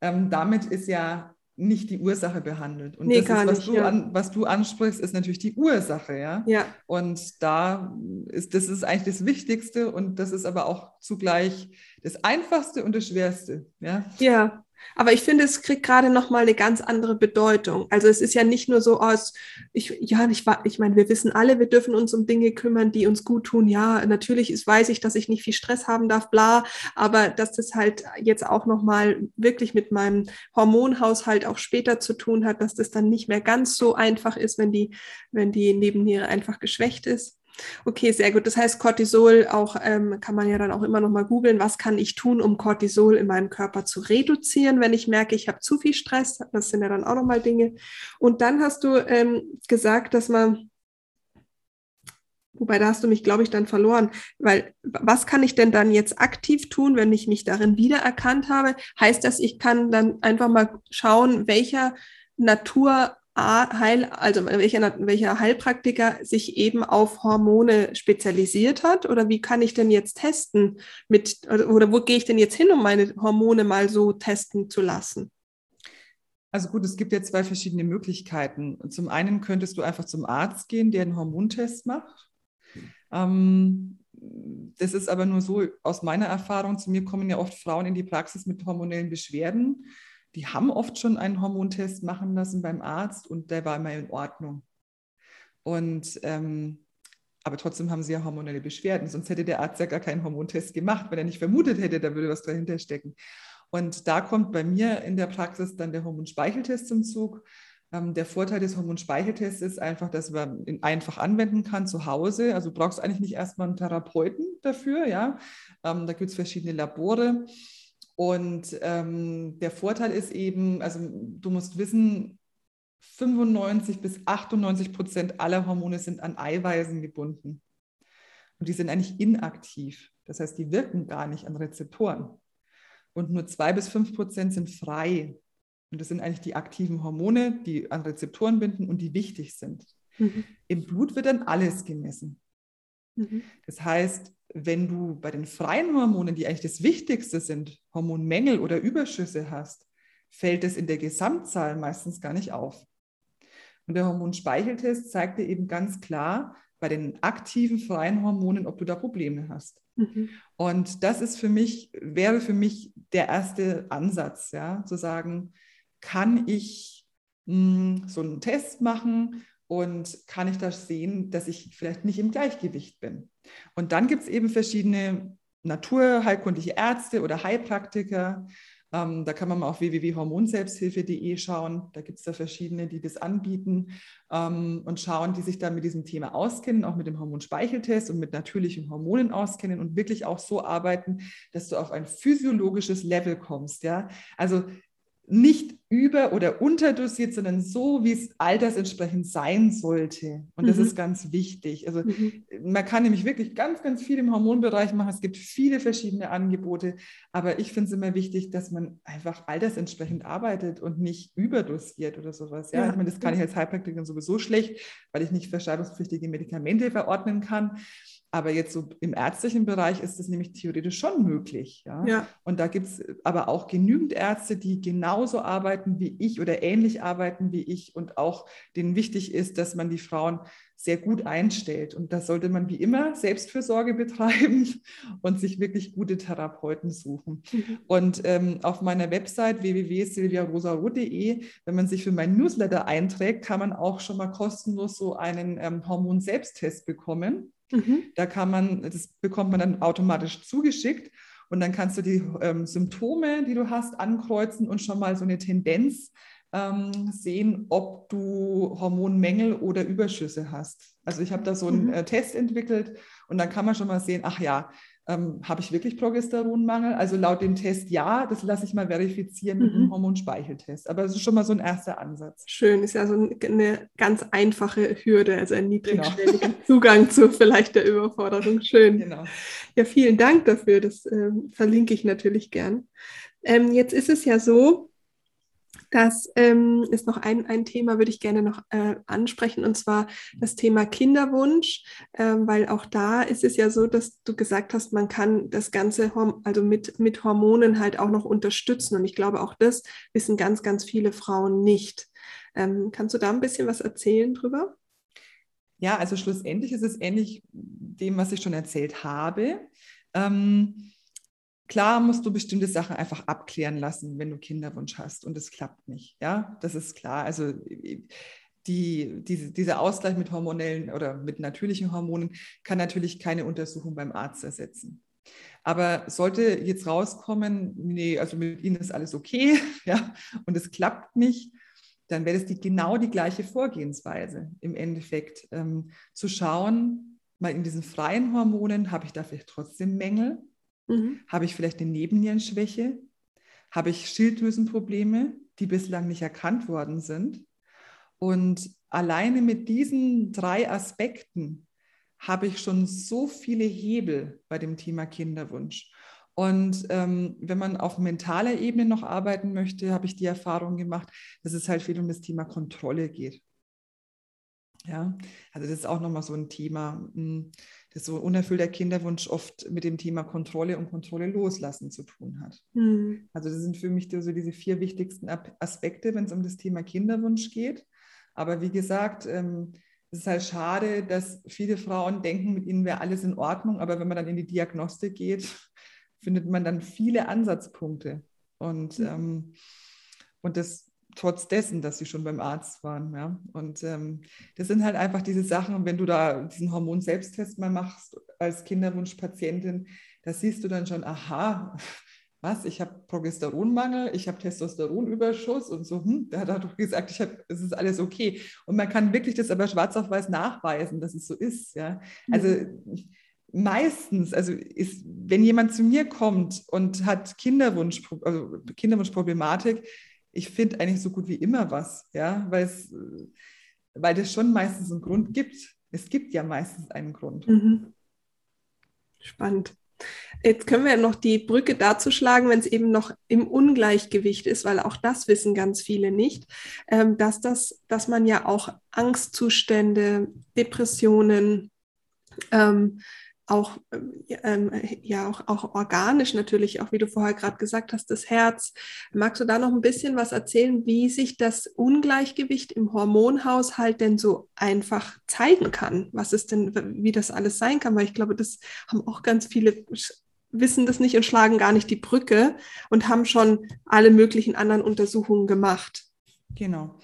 B: ähm, damit ist ja nicht die Ursache behandelt. Und nee, das ist, was, nicht, du ja. an, was du ansprichst, ist natürlich die Ursache, ja.
A: ja.
B: Und da ist das ist eigentlich das Wichtigste und das ist aber auch zugleich das Einfachste und das Schwerste, ja.
A: Ja, aber ich finde, es kriegt gerade noch mal eine ganz andere Bedeutung. Also es ist ja nicht nur so aus, ich, ja, ich, ich meine, wir wissen alle, wir dürfen uns um Dinge kümmern, die uns gut tun. Ja, natürlich ist, weiß ich, dass ich nicht viel Stress haben darf, bla. Aber dass das halt jetzt auch noch mal wirklich mit meinem Hormonhaushalt auch später zu tun hat, dass das dann nicht mehr ganz so einfach ist, wenn die, wenn die Nebenniere einfach geschwächt ist. Okay, sehr gut. Das heißt, Cortisol auch ähm, kann man ja dann auch immer noch mal googeln, was kann ich tun, um Cortisol in meinem Körper zu reduzieren, wenn ich merke, ich habe zu viel Stress. Das sind ja dann auch noch mal Dinge. Und dann hast du ähm, gesagt, dass man Wobei da hast du mich, glaube ich, dann verloren, weil was kann ich denn dann jetzt aktiv tun, wenn ich mich darin wiedererkannt habe? Heißt das, ich kann dann einfach mal schauen, welcher Natur Heil, also welcher, welcher Heilpraktiker sich eben auf Hormone spezialisiert hat? Oder wie kann ich denn jetzt testen mit, oder wo gehe ich denn jetzt hin, um meine Hormone mal so testen zu lassen?
B: Also gut, es gibt ja zwei verschiedene Möglichkeiten. Zum einen könntest du einfach zum Arzt gehen, der einen Hormontest macht. Ähm, das ist aber nur so aus meiner Erfahrung. Zu mir kommen ja oft Frauen in die Praxis mit hormonellen Beschwerden die haben oft schon einen Hormontest machen lassen beim Arzt und der war immer in Ordnung. Und ähm, aber trotzdem haben sie ja hormonelle Beschwerden, sonst hätte der Arzt ja gar keinen Hormontest gemacht, wenn er nicht vermutet hätte, da würde was dahinter stecken. Und da kommt bei mir in der Praxis dann der Hormonspeicheltest zum Zug. Ähm, der Vorteil des Hormonspeicheltests ist einfach, dass man ihn einfach anwenden kann zu Hause. Also du brauchst eigentlich nicht erstmal einen Therapeuten dafür. Ja? Ähm, da gibt es verschiedene Labore. Und ähm, der Vorteil ist eben, also du musst wissen, 95 bis 98 Prozent aller Hormone sind an Eiweißen gebunden. Und die sind eigentlich inaktiv. Das heißt, die wirken gar nicht an Rezeptoren. Und nur zwei bis fünf Prozent sind frei. Und das sind eigentlich die aktiven Hormone, die an Rezeptoren binden und die wichtig sind. Mhm. Im Blut wird dann alles gemessen. Mhm. Das heißt, wenn du bei den freien Hormonen, die eigentlich das Wichtigste sind, Hormonmängel oder Überschüsse hast, fällt es in der Gesamtzahl meistens gar nicht auf. Und der Hormonspeicheltest zeigt dir eben ganz klar bei den aktiven freien Hormonen, ob du da Probleme hast. Mhm. Und das ist für mich, wäre für mich der erste Ansatz, ja, zu sagen, kann ich mh, hm, so einen Test machen und kann ich da sehen, dass ich vielleicht nicht im Gleichgewicht bin. Und dann gibt es eben verschiedene naturheilkundliche Ärzte oder Heilpraktiker. Ähm, da kann man mal auf www.hormonselbsthilfe.de schauen. Da gibt es da verschiedene, die das anbieten ähm, und schauen, die sich dann mit diesem Thema auskennen, auch mit dem Hormonspeicheltest und mit natürlichen Hormonen auskennen und wirklich auch so arbeiten, dass du auf ein physiologisches Level kommst. Ja? Also nicht über- oder unterdosiert, sondern so, wie es altersentsprechend sein sollte. Und das mhm. ist ganz wichtig. Also mhm. man kann nämlich wirklich ganz, ganz viel im Hormonbereich machen. Es gibt viele verschiedene Angebote, aber ich finde es immer wichtig, dass man einfach altersentsprechend arbeitet und nicht überdosiert oder sowas. Ja, ja. ich meine, das kann ich als Heilpraktikerin sowieso schlecht, weil ich nicht verschreibungspflichtige Medikamente verordnen kann. Aber jetzt so im ärztlichen Bereich ist das nämlich theoretisch schon möglich. Ja? ja. Und da gibt es aber auch genügend Ärzte, die genauso arbeiten wie ich oder ähnlich arbeiten wie ich und auch denen wichtig ist, dass man die Frauen sehr gut einstellt. Und da sollte man wie immer Selbstfürsorge betreiben und sich wirklich gute Therapeuten suchen. Mhm. Und ähm, auf meiner Website www.silviarosaro.de, wenn man sich für meinen Newsletter einträgt, kann man auch schon mal kostenlos so einen ähm, Hormon-Selbsttest bekommen. Mhm. Da kann man, das bekommt man dann automatisch zugeschickt und dann kannst du die ähm, Symptome, die du hast, ankreuzen und schon mal so eine Tendenz ähm, sehen, ob du Hormonmängel oder Überschüsse hast. Also ich habe da so einen mhm. äh, Test entwickelt und dann kann man schon mal sehen, ach ja, ähm, habe ich wirklich Progesteronmangel? Also laut dem Test ja, das lasse ich mal verifizieren mit einem mhm. Hormonspeicheltest. Aber das ist schon mal so ein erster Ansatz.
A: Schön, ist ja so eine ganz einfache Hürde, also ein niedrigschwelliger genau. Zugang zu vielleicht der Überforderung. Schön. Genau. Ja, vielen Dank dafür. Das äh, verlinke ich natürlich gern. Ähm, jetzt ist es ja so, das ähm, ist noch ein, ein Thema, würde ich gerne noch äh, ansprechen, und zwar das Thema Kinderwunsch, äh, weil auch da ist es ja so, dass du gesagt hast, man kann das Ganze also mit, mit Hormonen halt auch noch unterstützen. Und ich glaube, auch das wissen ganz, ganz viele Frauen nicht. Ähm, kannst du da ein bisschen was erzählen drüber?
B: Ja, also schlussendlich ist es ähnlich dem, was ich schon erzählt habe. Ähm, Klar musst du bestimmte Sachen einfach abklären lassen, wenn du Kinderwunsch hast und es klappt nicht. Ja, das ist klar. Also die, diese, dieser Ausgleich mit hormonellen oder mit natürlichen Hormonen kann natürlich keine Untersuchung beim Arzt ersetzen. Aber sollte jetzt rauskommen, nee, also mit Ihnen ist alles okay, ja, und es klappt nicht, dann wäre das die, genau die gleiche Vorgehensweise im Endeffekt, ähm, zu schauen, mal in diesen freien Hormonen, habe ich da vielleicht trotzdem Mängel? Mhm. Habe ich vielleicht eine Nebennierenschwäche? Habe ich Schilddrüsenprobleme, die bislang nicht erkannt worden sind? Und alleine mit diesen drei Aspekten habe ich schon so viele Hebel bei dem Thema Kinderwunsch. Und ähm, wenn man auf mentaler Ebene noch arbeiten möchte, habe ich die Erfahrung gemacht, dass es halt viel um das Thema Kontrolle geht. Ja, also das ist auch nochmal so ein Thema. Hm, dass so unerfüllter Kinderwunsch oft mit dem Thema Kontrolle und Kontrolle loslassen zu tun hat. Mhm. Also das sind für mich so diese vier wichtigsten Aspekte, wenn es um das Thema Kinderwunsch geht. Aber wie gesagt, ähm, es ist halt schade, dass viele Frauen denken, mit ihnen wäre alles in Ordnung, aber wenn man dann in die Diagnostik geht, findet man dann viele Ansatzpunkte. Und mhm. ähm, Und das trotz dessen, dass sie schon beim Arzt waren. Ja? Und ähm, das sind halt einfach diese Sachen, wenn du da diesen Hormon-Selbsttest mal machst als Kinderwunschpatientin, da siehst du dann schon, aha, was, ich habe Progesteronmangel, ich habe Testosteronüberschuss und so, hm, der hat doch gesagt, ich hab, es ist alles okay. Und man kann wirklich das aber schwarz auf weiß nachweisen, dass es so ist. Ja? Also mhm. meistens, also ist, wenn jemand zu mir kommt und hat Kinderwunsch, also Kinderwunschproblematik, ich finde eigentlich so gut wie immer was, ja, weil es, weil es schon meistens einen Grund gibt. Es gibt ja meistens einen Grund. Mhm.
A: Spannend. Jetzt können wir noch die Brücke dazu schlagen, wenn es eben noch im Ungleichgewicht ist, weil auch das wissen ganz viele nicht, ähm, dass, das, dass man ja auch Angstzustände, Depressionen, ähm, auch, ähm, ja, auch, auch organisch natürlich, auch wie du vorher gerade gesagt hast, das Herz. Magst du da noch ein bisschen was erzählen, wie sich das Ungleichgewicht im Hormonhaushalt denn so einfach zeigen kann? Was ist denn, wie das alles sein kann? Weil ich glaube, das haben auch ganz viele wissen das nicht und schlagen gar nicht die Brücke und haben schon alle möglichen anderen Untersuchungen gemacht.
B: Genau.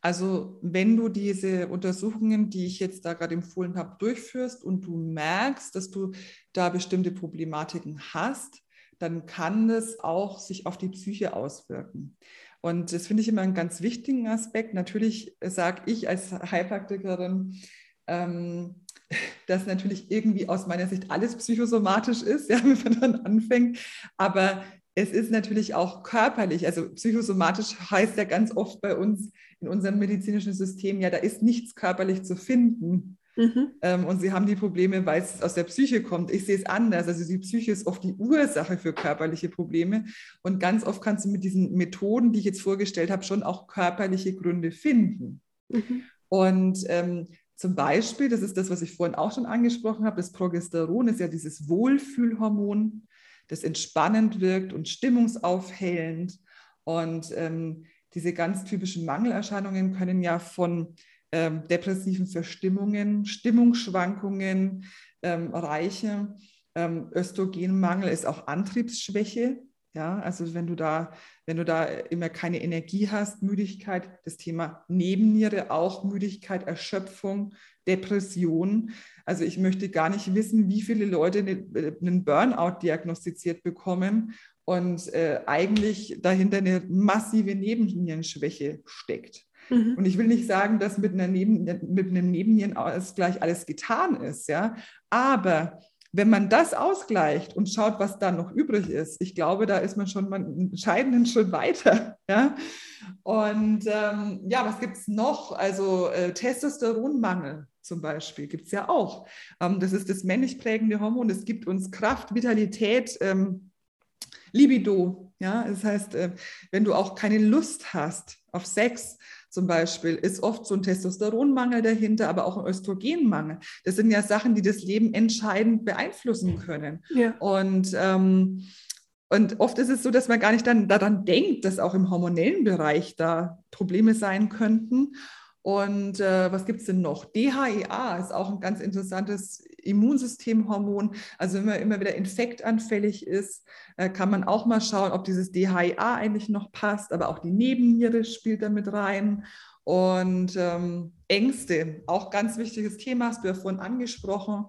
B: Also wenn du diese Untersuchungen, die ich jetzt da gerade empfohlen habe, durchführst und du merkst, dass du da bestimmte Problematiken hast, dann kann das auch sich auf die Psyche auswirken. Und das finde ich immer einen ganz wichtigen Aspekt. Natürlich sage ich als Heilpraktikerin, ähm, dass natürlich irgendwie aus meiner Sicht alles psychosomatisch ist, ja, wenn man dann anfängt. Aber es ist natürlich auch körperlich, also psychosomatisch heißt ja ganz oft bei uns in unserem medizinischen System, ja, da ist nichts körperlich zu finden. Mhm. Ähm, und sie haben die Probleme, weil es aus der Psyche kommt. Ich sehe es anders. Also die Psyche ist oft die Ursache für körperliche Probleme. Und ganz oft kannst du mit diesen Methoden, die ich jetzt vorgestellt habe, schon auch körperliche Gründe finden. Mhm. Und ähm, zum Beispiel, das ist das, was ich vorhin auch schon angesprochen habe, das Progesteron ist ja dieses Wohlfühlhormon das entspannend wirkt und stimmungsaufhellend. Und ähm, diese ganz typischen Mangelerscheinungen können ja von ähm, depressiven Verstimmungen, Stimmungsschwankungen ähm, reichen. Ähm, Östrogenmangel ist auch Antriebsschwäche. Ja, also wenn du da, wenn du da immer keine Energie hast, Müdigkeit, das Thema Nebenniere auch, Müdigkeit, Erschöpfung, Depression. Also ich möchte gar nicht wissen, wie viele Leute äh, einen Burnout diagnostiziert bekommen und äh, eigentlich dahinter eine massive Nebennierenschwäche steckt. Mhm. Und ich will nicht sagen, dass mit, einer Neben, mit einem Nebennierenausgleich alles getan ist, ja, aber wenn man das ausgleicht und schaut, was da noch übrig ist, ich glaube, da ist man schon mal einen entscheidenden Schritt weiter. Ja? Und ähm, ja, was gibt es noch? Also äh, Testosteronmangel zum Beispiel gibt es ja auch. Ähm, das ist das männlich prägende Hormon. Es gibt uns Kraft, Vitalität, ähm, Libido. Ja, das heißt, äh, wenn du auch keine Lust hast auf Sex, zum Beispiel, ist oft so ein Testosteronmangel dahinter, aber auch ein Östrogenmangel. Das sind ja Sachen, die das Leben entscheidend beeinflussen können. Ja. Und ähm, und oft ist es so, dass man gar nicht dann daran denkt, dass auch im hormonellen Bereich da Probleme sein könnten. Und äh, was gibt es denn noch? DHEA ist auch ein ganz interessantes Immunsystemhormon. Also wenn man immer wieder infektanfällig ist, äh, kann man auch mal schauen, ob dieses DHEA eigentlich noch passt. Aber auch die Nebenniere spielt da mit rein. Und ähm, Ängste, auch ganz wichtiges Thema, hast du ja vorhin angesprochen.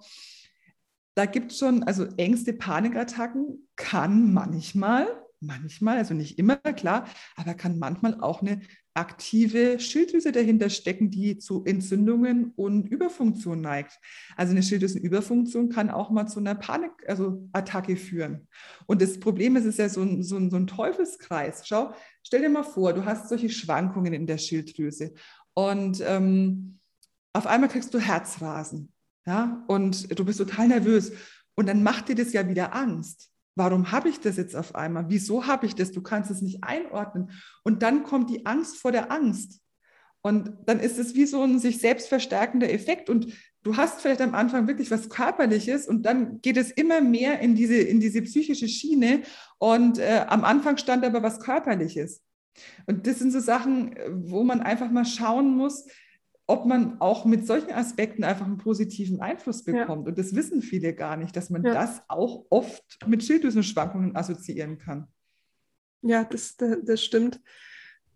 B: Da gibt es schon, also Ängste, Panikattacken kann manchmal, manchmal, also nicht immer, klar, aber kann manchmal auch eine aktive Schilddrüse dahinter stecken, die zu Entzündungen und Überfunktion neigt. Also eine Schilddrüsenüberfunktion kann auch mal zu einer Panikattacke also führen. Und das Problem ist, es ist ja so ein, so, ein, so ein Teufelskreis. Schau, stell dir mal vor, du hast solche Schwankungen in der Schilddrüse und ähm, auf einmal kriegst du Herzrasen, ja, und du bist total nervös und dann macht dir das ja wieder Angst warum habe ich das jetzt auf einmal? Wieso habe ich das? Du kannst es nicht einordnen. Und dann kommt die Angst vor der Angst. Und dann ist es wie so ein sich selbst verstärkender Effekt. Und du hast vielleicht am Anfang wirklich was Körperliches und dann geht es immer mehr in diese, in diese psychische Schiene. Und äh, am Anfang stand aber was Körperliches. Und das sind so Sachen, äh, wo man einfach mal schauen muss, ob man auch mit solchen Aspekten einfach einen positiven Einfluss bekommt. Ja. Und das wissen viele gar nicht, dass man ja. das auch oft mit Schilddrüsenschwankungen assoziieren kann.
A: Ja, das, das, stimmt.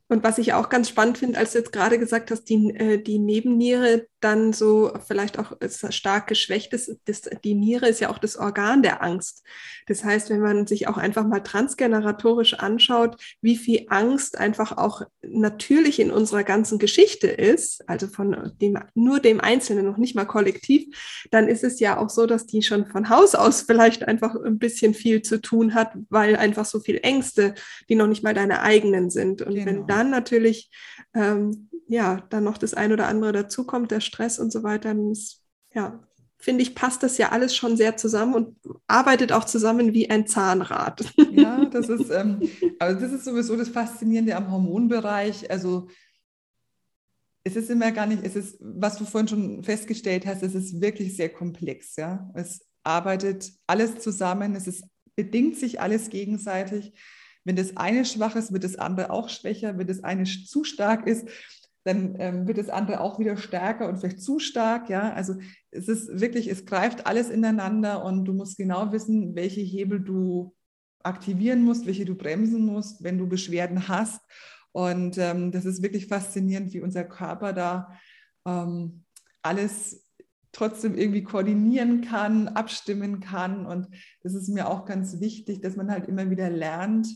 A: Und was ich auch ganz spannend finde, als du jetzt gerade gesagt hast, die, äh, die Nebenniere dann so vielleicht auch stark geschwächt ist, das, die Niere ist ja auch das Organ der Angst. Das heißt, wenn man sich auch einfach mal transgeneratorisch anschaut, wie viel Angst einfach auch natürlich in unserer ganzen Geschichte ist, also von dem, nur dem Einzelnen, noch nicht mal kollektiv, dann ist es ja auch so, dass die schon von Haus aus vielleicht einfach ein bisschen viel zu tun hat, weil einfach so viel Ängste, die noch nicht mal deine eigenen sind. Und genau. wenn dann natürlich ähm, ja dann noch das ein oder andere dazukommt, der Stress und so weiter, dann ist, ja, finde ich, passt das ja alles schon sehr zusammen und arbeitet auch zusammen wie ein Zahnrad.
B: Ja, das ist, ähm, also das ist sowieso das Faszinierende am Hormonbereich. Also es ist immer gar nicht, es ist, was du vorhin schon festgestellt hast, es ist wirklich sehr komplex. Ja? Es arbeitet alles zusammen, es ist, bedingt sich alles gegenseitig. Wenn das eine schwach ist, wird das andere auch schwächer. Wenn das eine zu stark ist, dann ähm, wird das andere auch wieder stärker und vielleicht zu stark. Ja, also es ist wirklich, es greift alles ineinander und du musst genau wissen, welche Hebel du aktivieren musst, welche du bremsen musst, wenn du Beschwerden hast. Und ähm, das ist wirklich faszinierend, wie unser Körper da ähm, alles trotzdem irgendwie koordinieren kann, abstimmen kann. Und das ist mir auch ganz wichtig, dass man halt immer wieder lernt,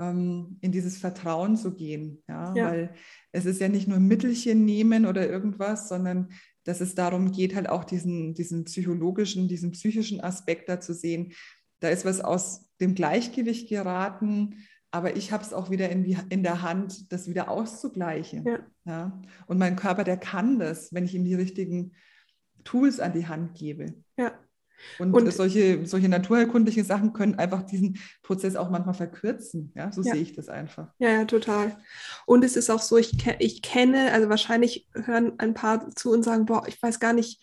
B: ähm, in dieses Vertrauen zu gehen. Ja? ja? Weil es ist ja nicht nur Mittelchen nehmen oder irgendwas, sondern dass es darum geht, halt auch diesen, diesen psychologischen, diesen psychischen Aspekt da zu sehen. Da ist was aus dem Gleichgewicht geraten, aber ich habe es auch wieder in, die, in der Hand, das wieder auszugleichen. Ja. ja. Und mein Körper, der kann das, wenn ich ihm die richtigen Tools an die Hand gebe. Ja. Und, und solche, solche naturheilkundlichen Sachen können einfach diesen Prozess auch manchmal verkürzen. Ja, so ja. sehe ich das einfach.
A: Ja, ja, total. Und es ist auch so, ich, ich kenne, also wahrscheinlich hören ein paar zu und sagen, boah, ich weiß gar nicht,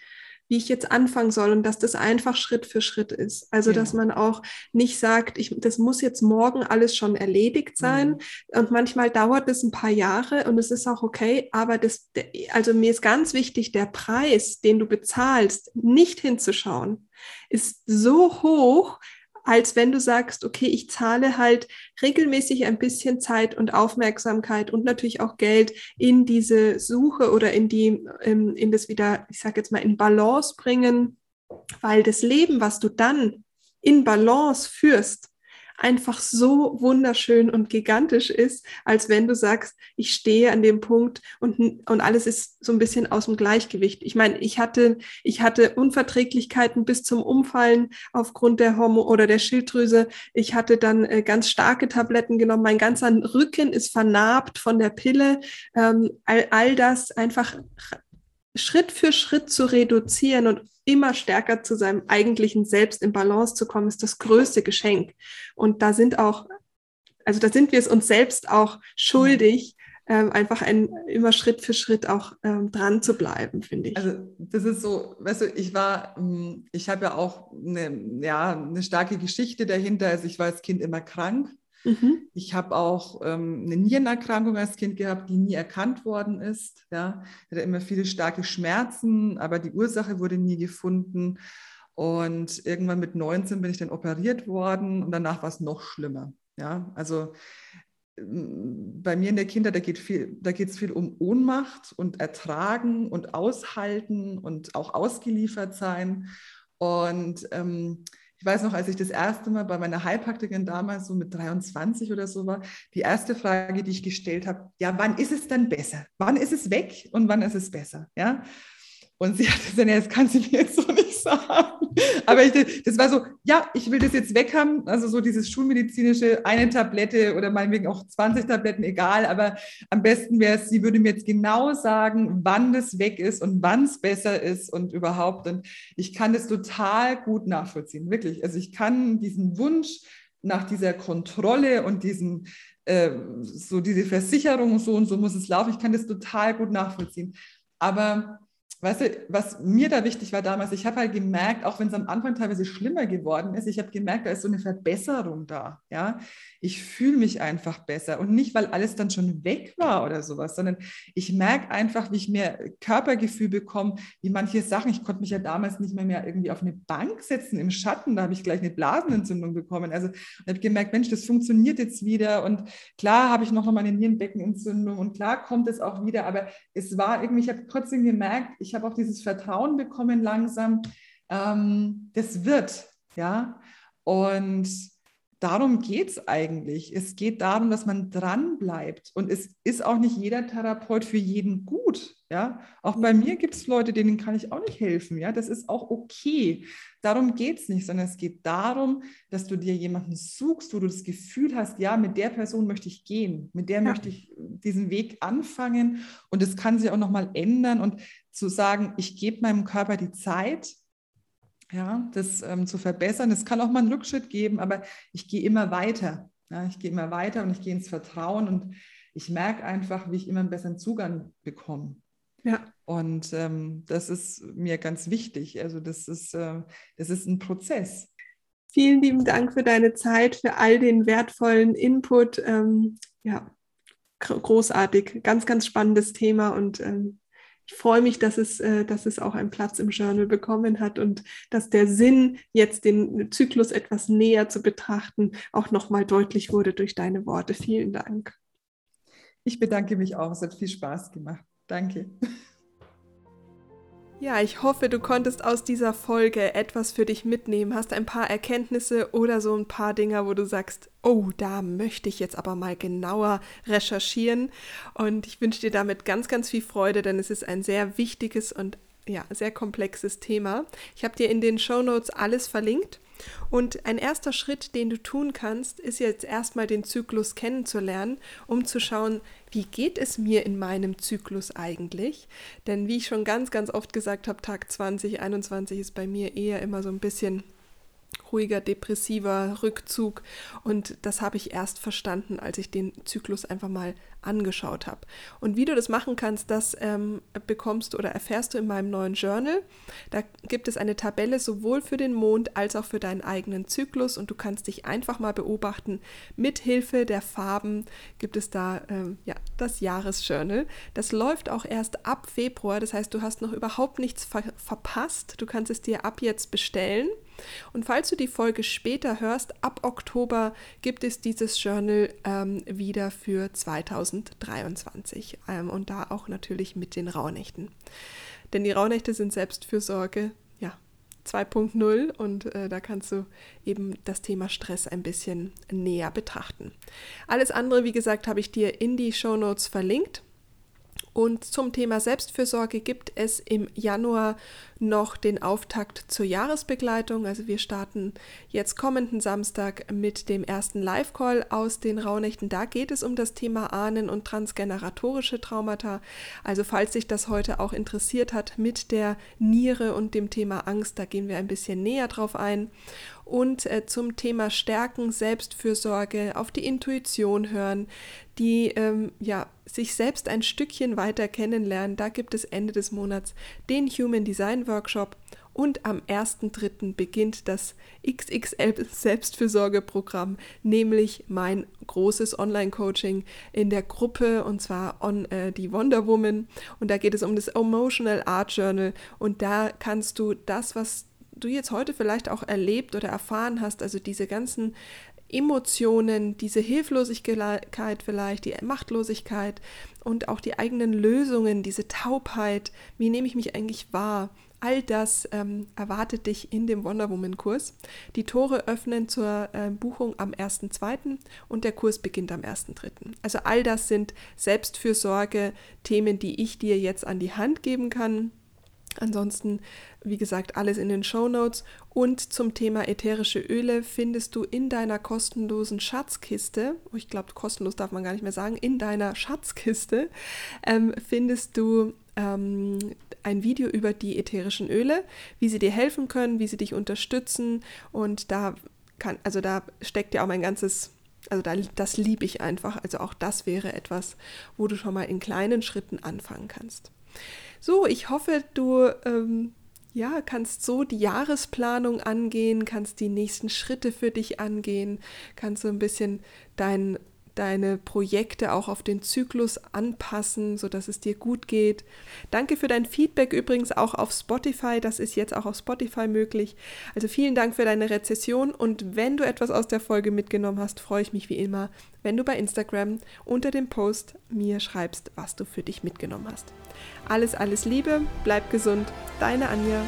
A: wie ich jetzt anfangen soll und dass das einfach Schritt für Schritt ist. Also, ja. dass man auch nicht sagt, ich, das muss jetzt morgen alles schon erledigt sein. Mhm. Und manchmal dauert es ein paar Jahre und es ist auch okay. Aber das, also mir ist ganz wichtig, der Preis, den du bezahlst, nicht hinzuschauen, ist so hoch, als wenn du sagst, okay, ich zahle halt regelmäßig ein bisschen Zeit und Aufmerksamkeit und natürlich auch Geld in diese Suche oder in die, ähm, in das wieder, ich sage jetzt mal, in Balance bringen, weil das Leben, was du dann in Balance führst, einfach so wunderschön und gigantisch ist, als wenn du sagst, ich stehe an dem Punkt und, und alles ist so ein bisschen aus dem Gleichgewicht. Ich meine, ich hatte, ich hatte Unverträglichkeiten bis zum Umfallen aufgrund der Hormon oder der Schilddrüse. Ich hatte dann äh, ganz starke Tabletten genommen. Mein ganzer Rücken ist vernarbt von der Pille. Ähm, all, all das einfach Schritt für Schritt zu reduzieren und immer stärker zu seinem eigentlichen Selbst in Balance zu kommen, ist das größte Geschenk. Und da sind auch, also da sind wir es uns selbst auch schuldig, ähm, einfach ein, immer Schritt für Schritt auch ähm, dran zu bleiben, finde ich.
B: Also das ist so, weißt du, ich war, hm, ich habe ja auch eine, ja, eine starke Geschichte dahinter. Also ich war als Kind immer krank Mhm. Ich habe auch ähm, eine Nierenerkrankung als Kind gehabt, die nie erkannt worden ist. Ja. Ich hatte immer viele starke Schmerzen, aber die Ursache wurde nie gefunden. Und irgendwann mit 19 bin ich dann operiert worden und danach war es noch schlimmer. Ja, also ähm, bei mir in der Kindheit, da geht viel, es viel um Ohnmacht und Ertragen und Aushalten und auch ausgeliefert sein. Und ähm, ich weiß noch, als ich das erste Mal bei meiner Heilpraktikerin damals so mit 23 oder so war, die erste Frage, die ich gestellt habe, ja, wann ist es dann besser? Wann ist es weg und wann ist es besser? Ja. Und sie hat gesagt, das kann sie mir jetzt so nicht sagen. Aber ich, das war so, ja, ich will das jetzt weg haben. Also so dieses schulmedizinische, eine Tablette oder meinetwegen auch 20 Tabletten, egal. Aber am besten wäre es, sie würde mir jetzt genau sagen, wann das weg ist und wann es besser ist und überhaupt. Und ich kann das total gut nachvollziehen, wirklich. Also ich kann diesen Wunsch nach dieser Kontrolle und diesen, äh, so diese Versicherung, so und so muss es laufen, ich kann das total gut nachvollziehen. Aber weißt du, was mir da wichtig war damals, ich habe halt gemerkt, auch wenn es am Anfang teilweise schlimmer geworden ist, ich habe gemerkt, da ist so eine Verbesserung da. Ja, ich fühle mich einfach besser und nicht, weil alles dann schon weg war oder sowas, sondern ich merke einfach, wie ich mehr Körpergefühl bekomme, wie manche Sachen. Ich konnte mich ja damals nicht mehr, mehr irgendwie auf eine Bank setzen im Schatten, da habe ich gleich eine Blasenentzündung bekommen. Also habe gemerkt, Mensch, das funktioniert jetzt wieder und klar habe ich noch mal eine Nierenbeckenentzündung und klar kommt es auch wieder, aber es war irgendwie, ich habe trotzdem gemerkt, ich habe auch dieses Vertrauen bekommen langsam, ähm, das wird, ja. Und darum geht es eigentlich. Es geht darum, dass man dran bleibt. Und es ist auch nicht jeder Therapeut für jeden gut. Ja? Auch bei mir gibt es Leute, denen kann ich auch nicht helfen. Ja? Das ist auch okay. Darum geht es nicht, sondern es geht darum, dass du dir jemanden suchst, wo du das Gefühl hast, ja, mit der Person möchte ich gehen, mit der ja. möchte ich diesen Weg anfangen. Und es kann sich auch nochmal ändern. Und zu sagen, ich gebe meinem Körper die Zeit, ja, das ähm, zu verbessern. Es kann auch mal einen Rückschritt geben, aber ich gehe immer weiter. Ja, ich gehe immer weiter und ich gehe ins Vertrauen und ich merke einfach, wie ich immer einen besseren Zugang bekomme. Ja. Und ähm, das ist mir ganz wichtig. Also das ist, äh, das ist ein Prozess.
A: Vielen lieben Dank für deine Zeit, für all den wertvollen Input. Ähm, ja, großartig, ganz, ganz spannendes Thema und ähm, ich freue mich, dass es, äh, dass es auch einen Platz im Journal bekommen hat und dass der Sinn, jetzt den Zyklus etwas näher zu betrachten, auch nochmal deutlich wurde durch deine Worte. Vielen Dank.
B: Ich bedanke mich auch. Es hat viel Spaß gemacht. Danke.
A: Ja, ich hoffe, du konntest aus dieser Folge etwas für dich mitnehmen, hast ein paar Erkenntnisse oder so ein paar Dinge, wo du sagst, oh, da möchte ich jetzt aber mal genauer recherchieren. Und ich wünsche dir damit ganz, ganz viel Freude, denn es ist ein sehr wichtiges und ja, sehr komplexes Thema. Ich habe dir in den Show Notes alles verlinkt. Und ein erster Schritt, den du tun kannst, ist jetzt erstmal den Zyklus kennenzulernen, um zu schauen, wie geht es mir in meinem Zyklus eigentlich? Denn wie ich schon ganz, ganz oft gesagt habe, Tag 2021 ist bei mir eher immer so ein bisschen ruhiger, depressiver Rückzug. Und das habe ich erst verstanden, als ich den Zyklus einfach mal angeschaut habe. Und wie du das machen kannst, das ähm, bekommst du oder erfährst du in meinem neuen Journal. Da gibt es eine Tabelle sowohl für den Mond als auch für deinen eigenen Zyklus und du kannst dich einfach mal beobachten. Mit Hilfe der Farben gibt es da ähm, ja, das Jahresjournal. Das läuft auch erst ab Februar, das heißt, du hast noch überhaupt nichts ver verpasst. Du kannst es dir ab jetzt bestellen. Und falls du die Folge später hörst, ab Oktober gibt es dieses Journal ähm, wieder für 2023 ähm, und da auch natürlich mit den Rauhnächten. Denn die Rauhnächte sind Selbstfürsorge, ja, 2.0 und äh, da kannst du eben das Thema Stress ein bisschen näher betrachten. Alles andere, wie gesagt, habe ich dir in die Show Notes verlinkt. Und zum Thema Selbstfürsorge gibt es im Januar noch den Auftakt zur Jahresbegleitung. Also wir starten jetzt kommenden Samstag mit dem ersten Live-Call aus den Rauhnächten. Da geht es um das Thema Ahnen und transgeneratorische Traumata. Also falls sich das heute auch interessiert hat mit der Niere und dem Thema Angst, da gehen wir ein bisschen näher drauf ein und äh, zum Thema Stärken, Selbstfürsorge, auf die Intuition hören, die ähm, ja, sich selbst ein Stückchen weiter kennenlernen. Da gibt es Ende des Monats den Human Design Workshop und am 1.3. beginnt das XXL Selbstfürsorgeprogramm, nämlich mein großes Online-Coaching in der Gruppe und zwar on äh, die Wonder Woman. Und da geht es um das Emotional Art Journal und da kannst du das, was du jetzt heute vielleicht auch erlebt oder erfahren hast, also diese ganzen Emotionen, diese Hilflosigkeit vielleicht, die Machtlosigkeit und auch die eigenen Lösungen, diese Taubheit, wie nehme ich mich eigentlich wahr? All das ähm, erwartet dich in dem Wonder Woman Kurs. Die Tore öffnen zur äh, Buchung am 1.2. und der Kurs beginnt am 1.3. Also all das sind Selbstfürsorge-Themen, die ich dir jetzt an die Hand geben kann Ansonsten, wie gesagt, alles in den Show Notes. Und zum Thema ätherische Öle findest du in deiner kostenlosen Schatzkiste, oh, ich glaube, kostenlos darf man gar nicht mehr sagen, in deiner Schatzkiste ähm, findest du ähm, ein Video über die ätherischen Öle, wie sie dir helfen können, wie sie dich unterstützen. Und da kann, also da steckt ja auch mein ganzes also da, das liebe ich einfach. Also auch das wäre etwas, wo du schon mal in kleinen Schritten anfangen kannst. So, ich hoffe, du ähm, ja, kannst so die Jahresplanung angehen, kannst die nächsten Schritte für dich angehen, kannst so ein bisschen dein deine Projekte auch auf den Zyklus anpassen, sodass es dir gut geht. Danke für dein Feedback übrigens auch auf Spotify. Das ist jetzt auch auf Spotify möglich. Also vielen Dank für deine Rezession und wenn du etwas aus der Folge mitgenommen hast, freue ich mich wie immer, wenn du bei Instagram unter dem Post mir schreibst, was du für dich mitgenommen hast. Alles, alles Liebe, bleib gesund. Deine Anja.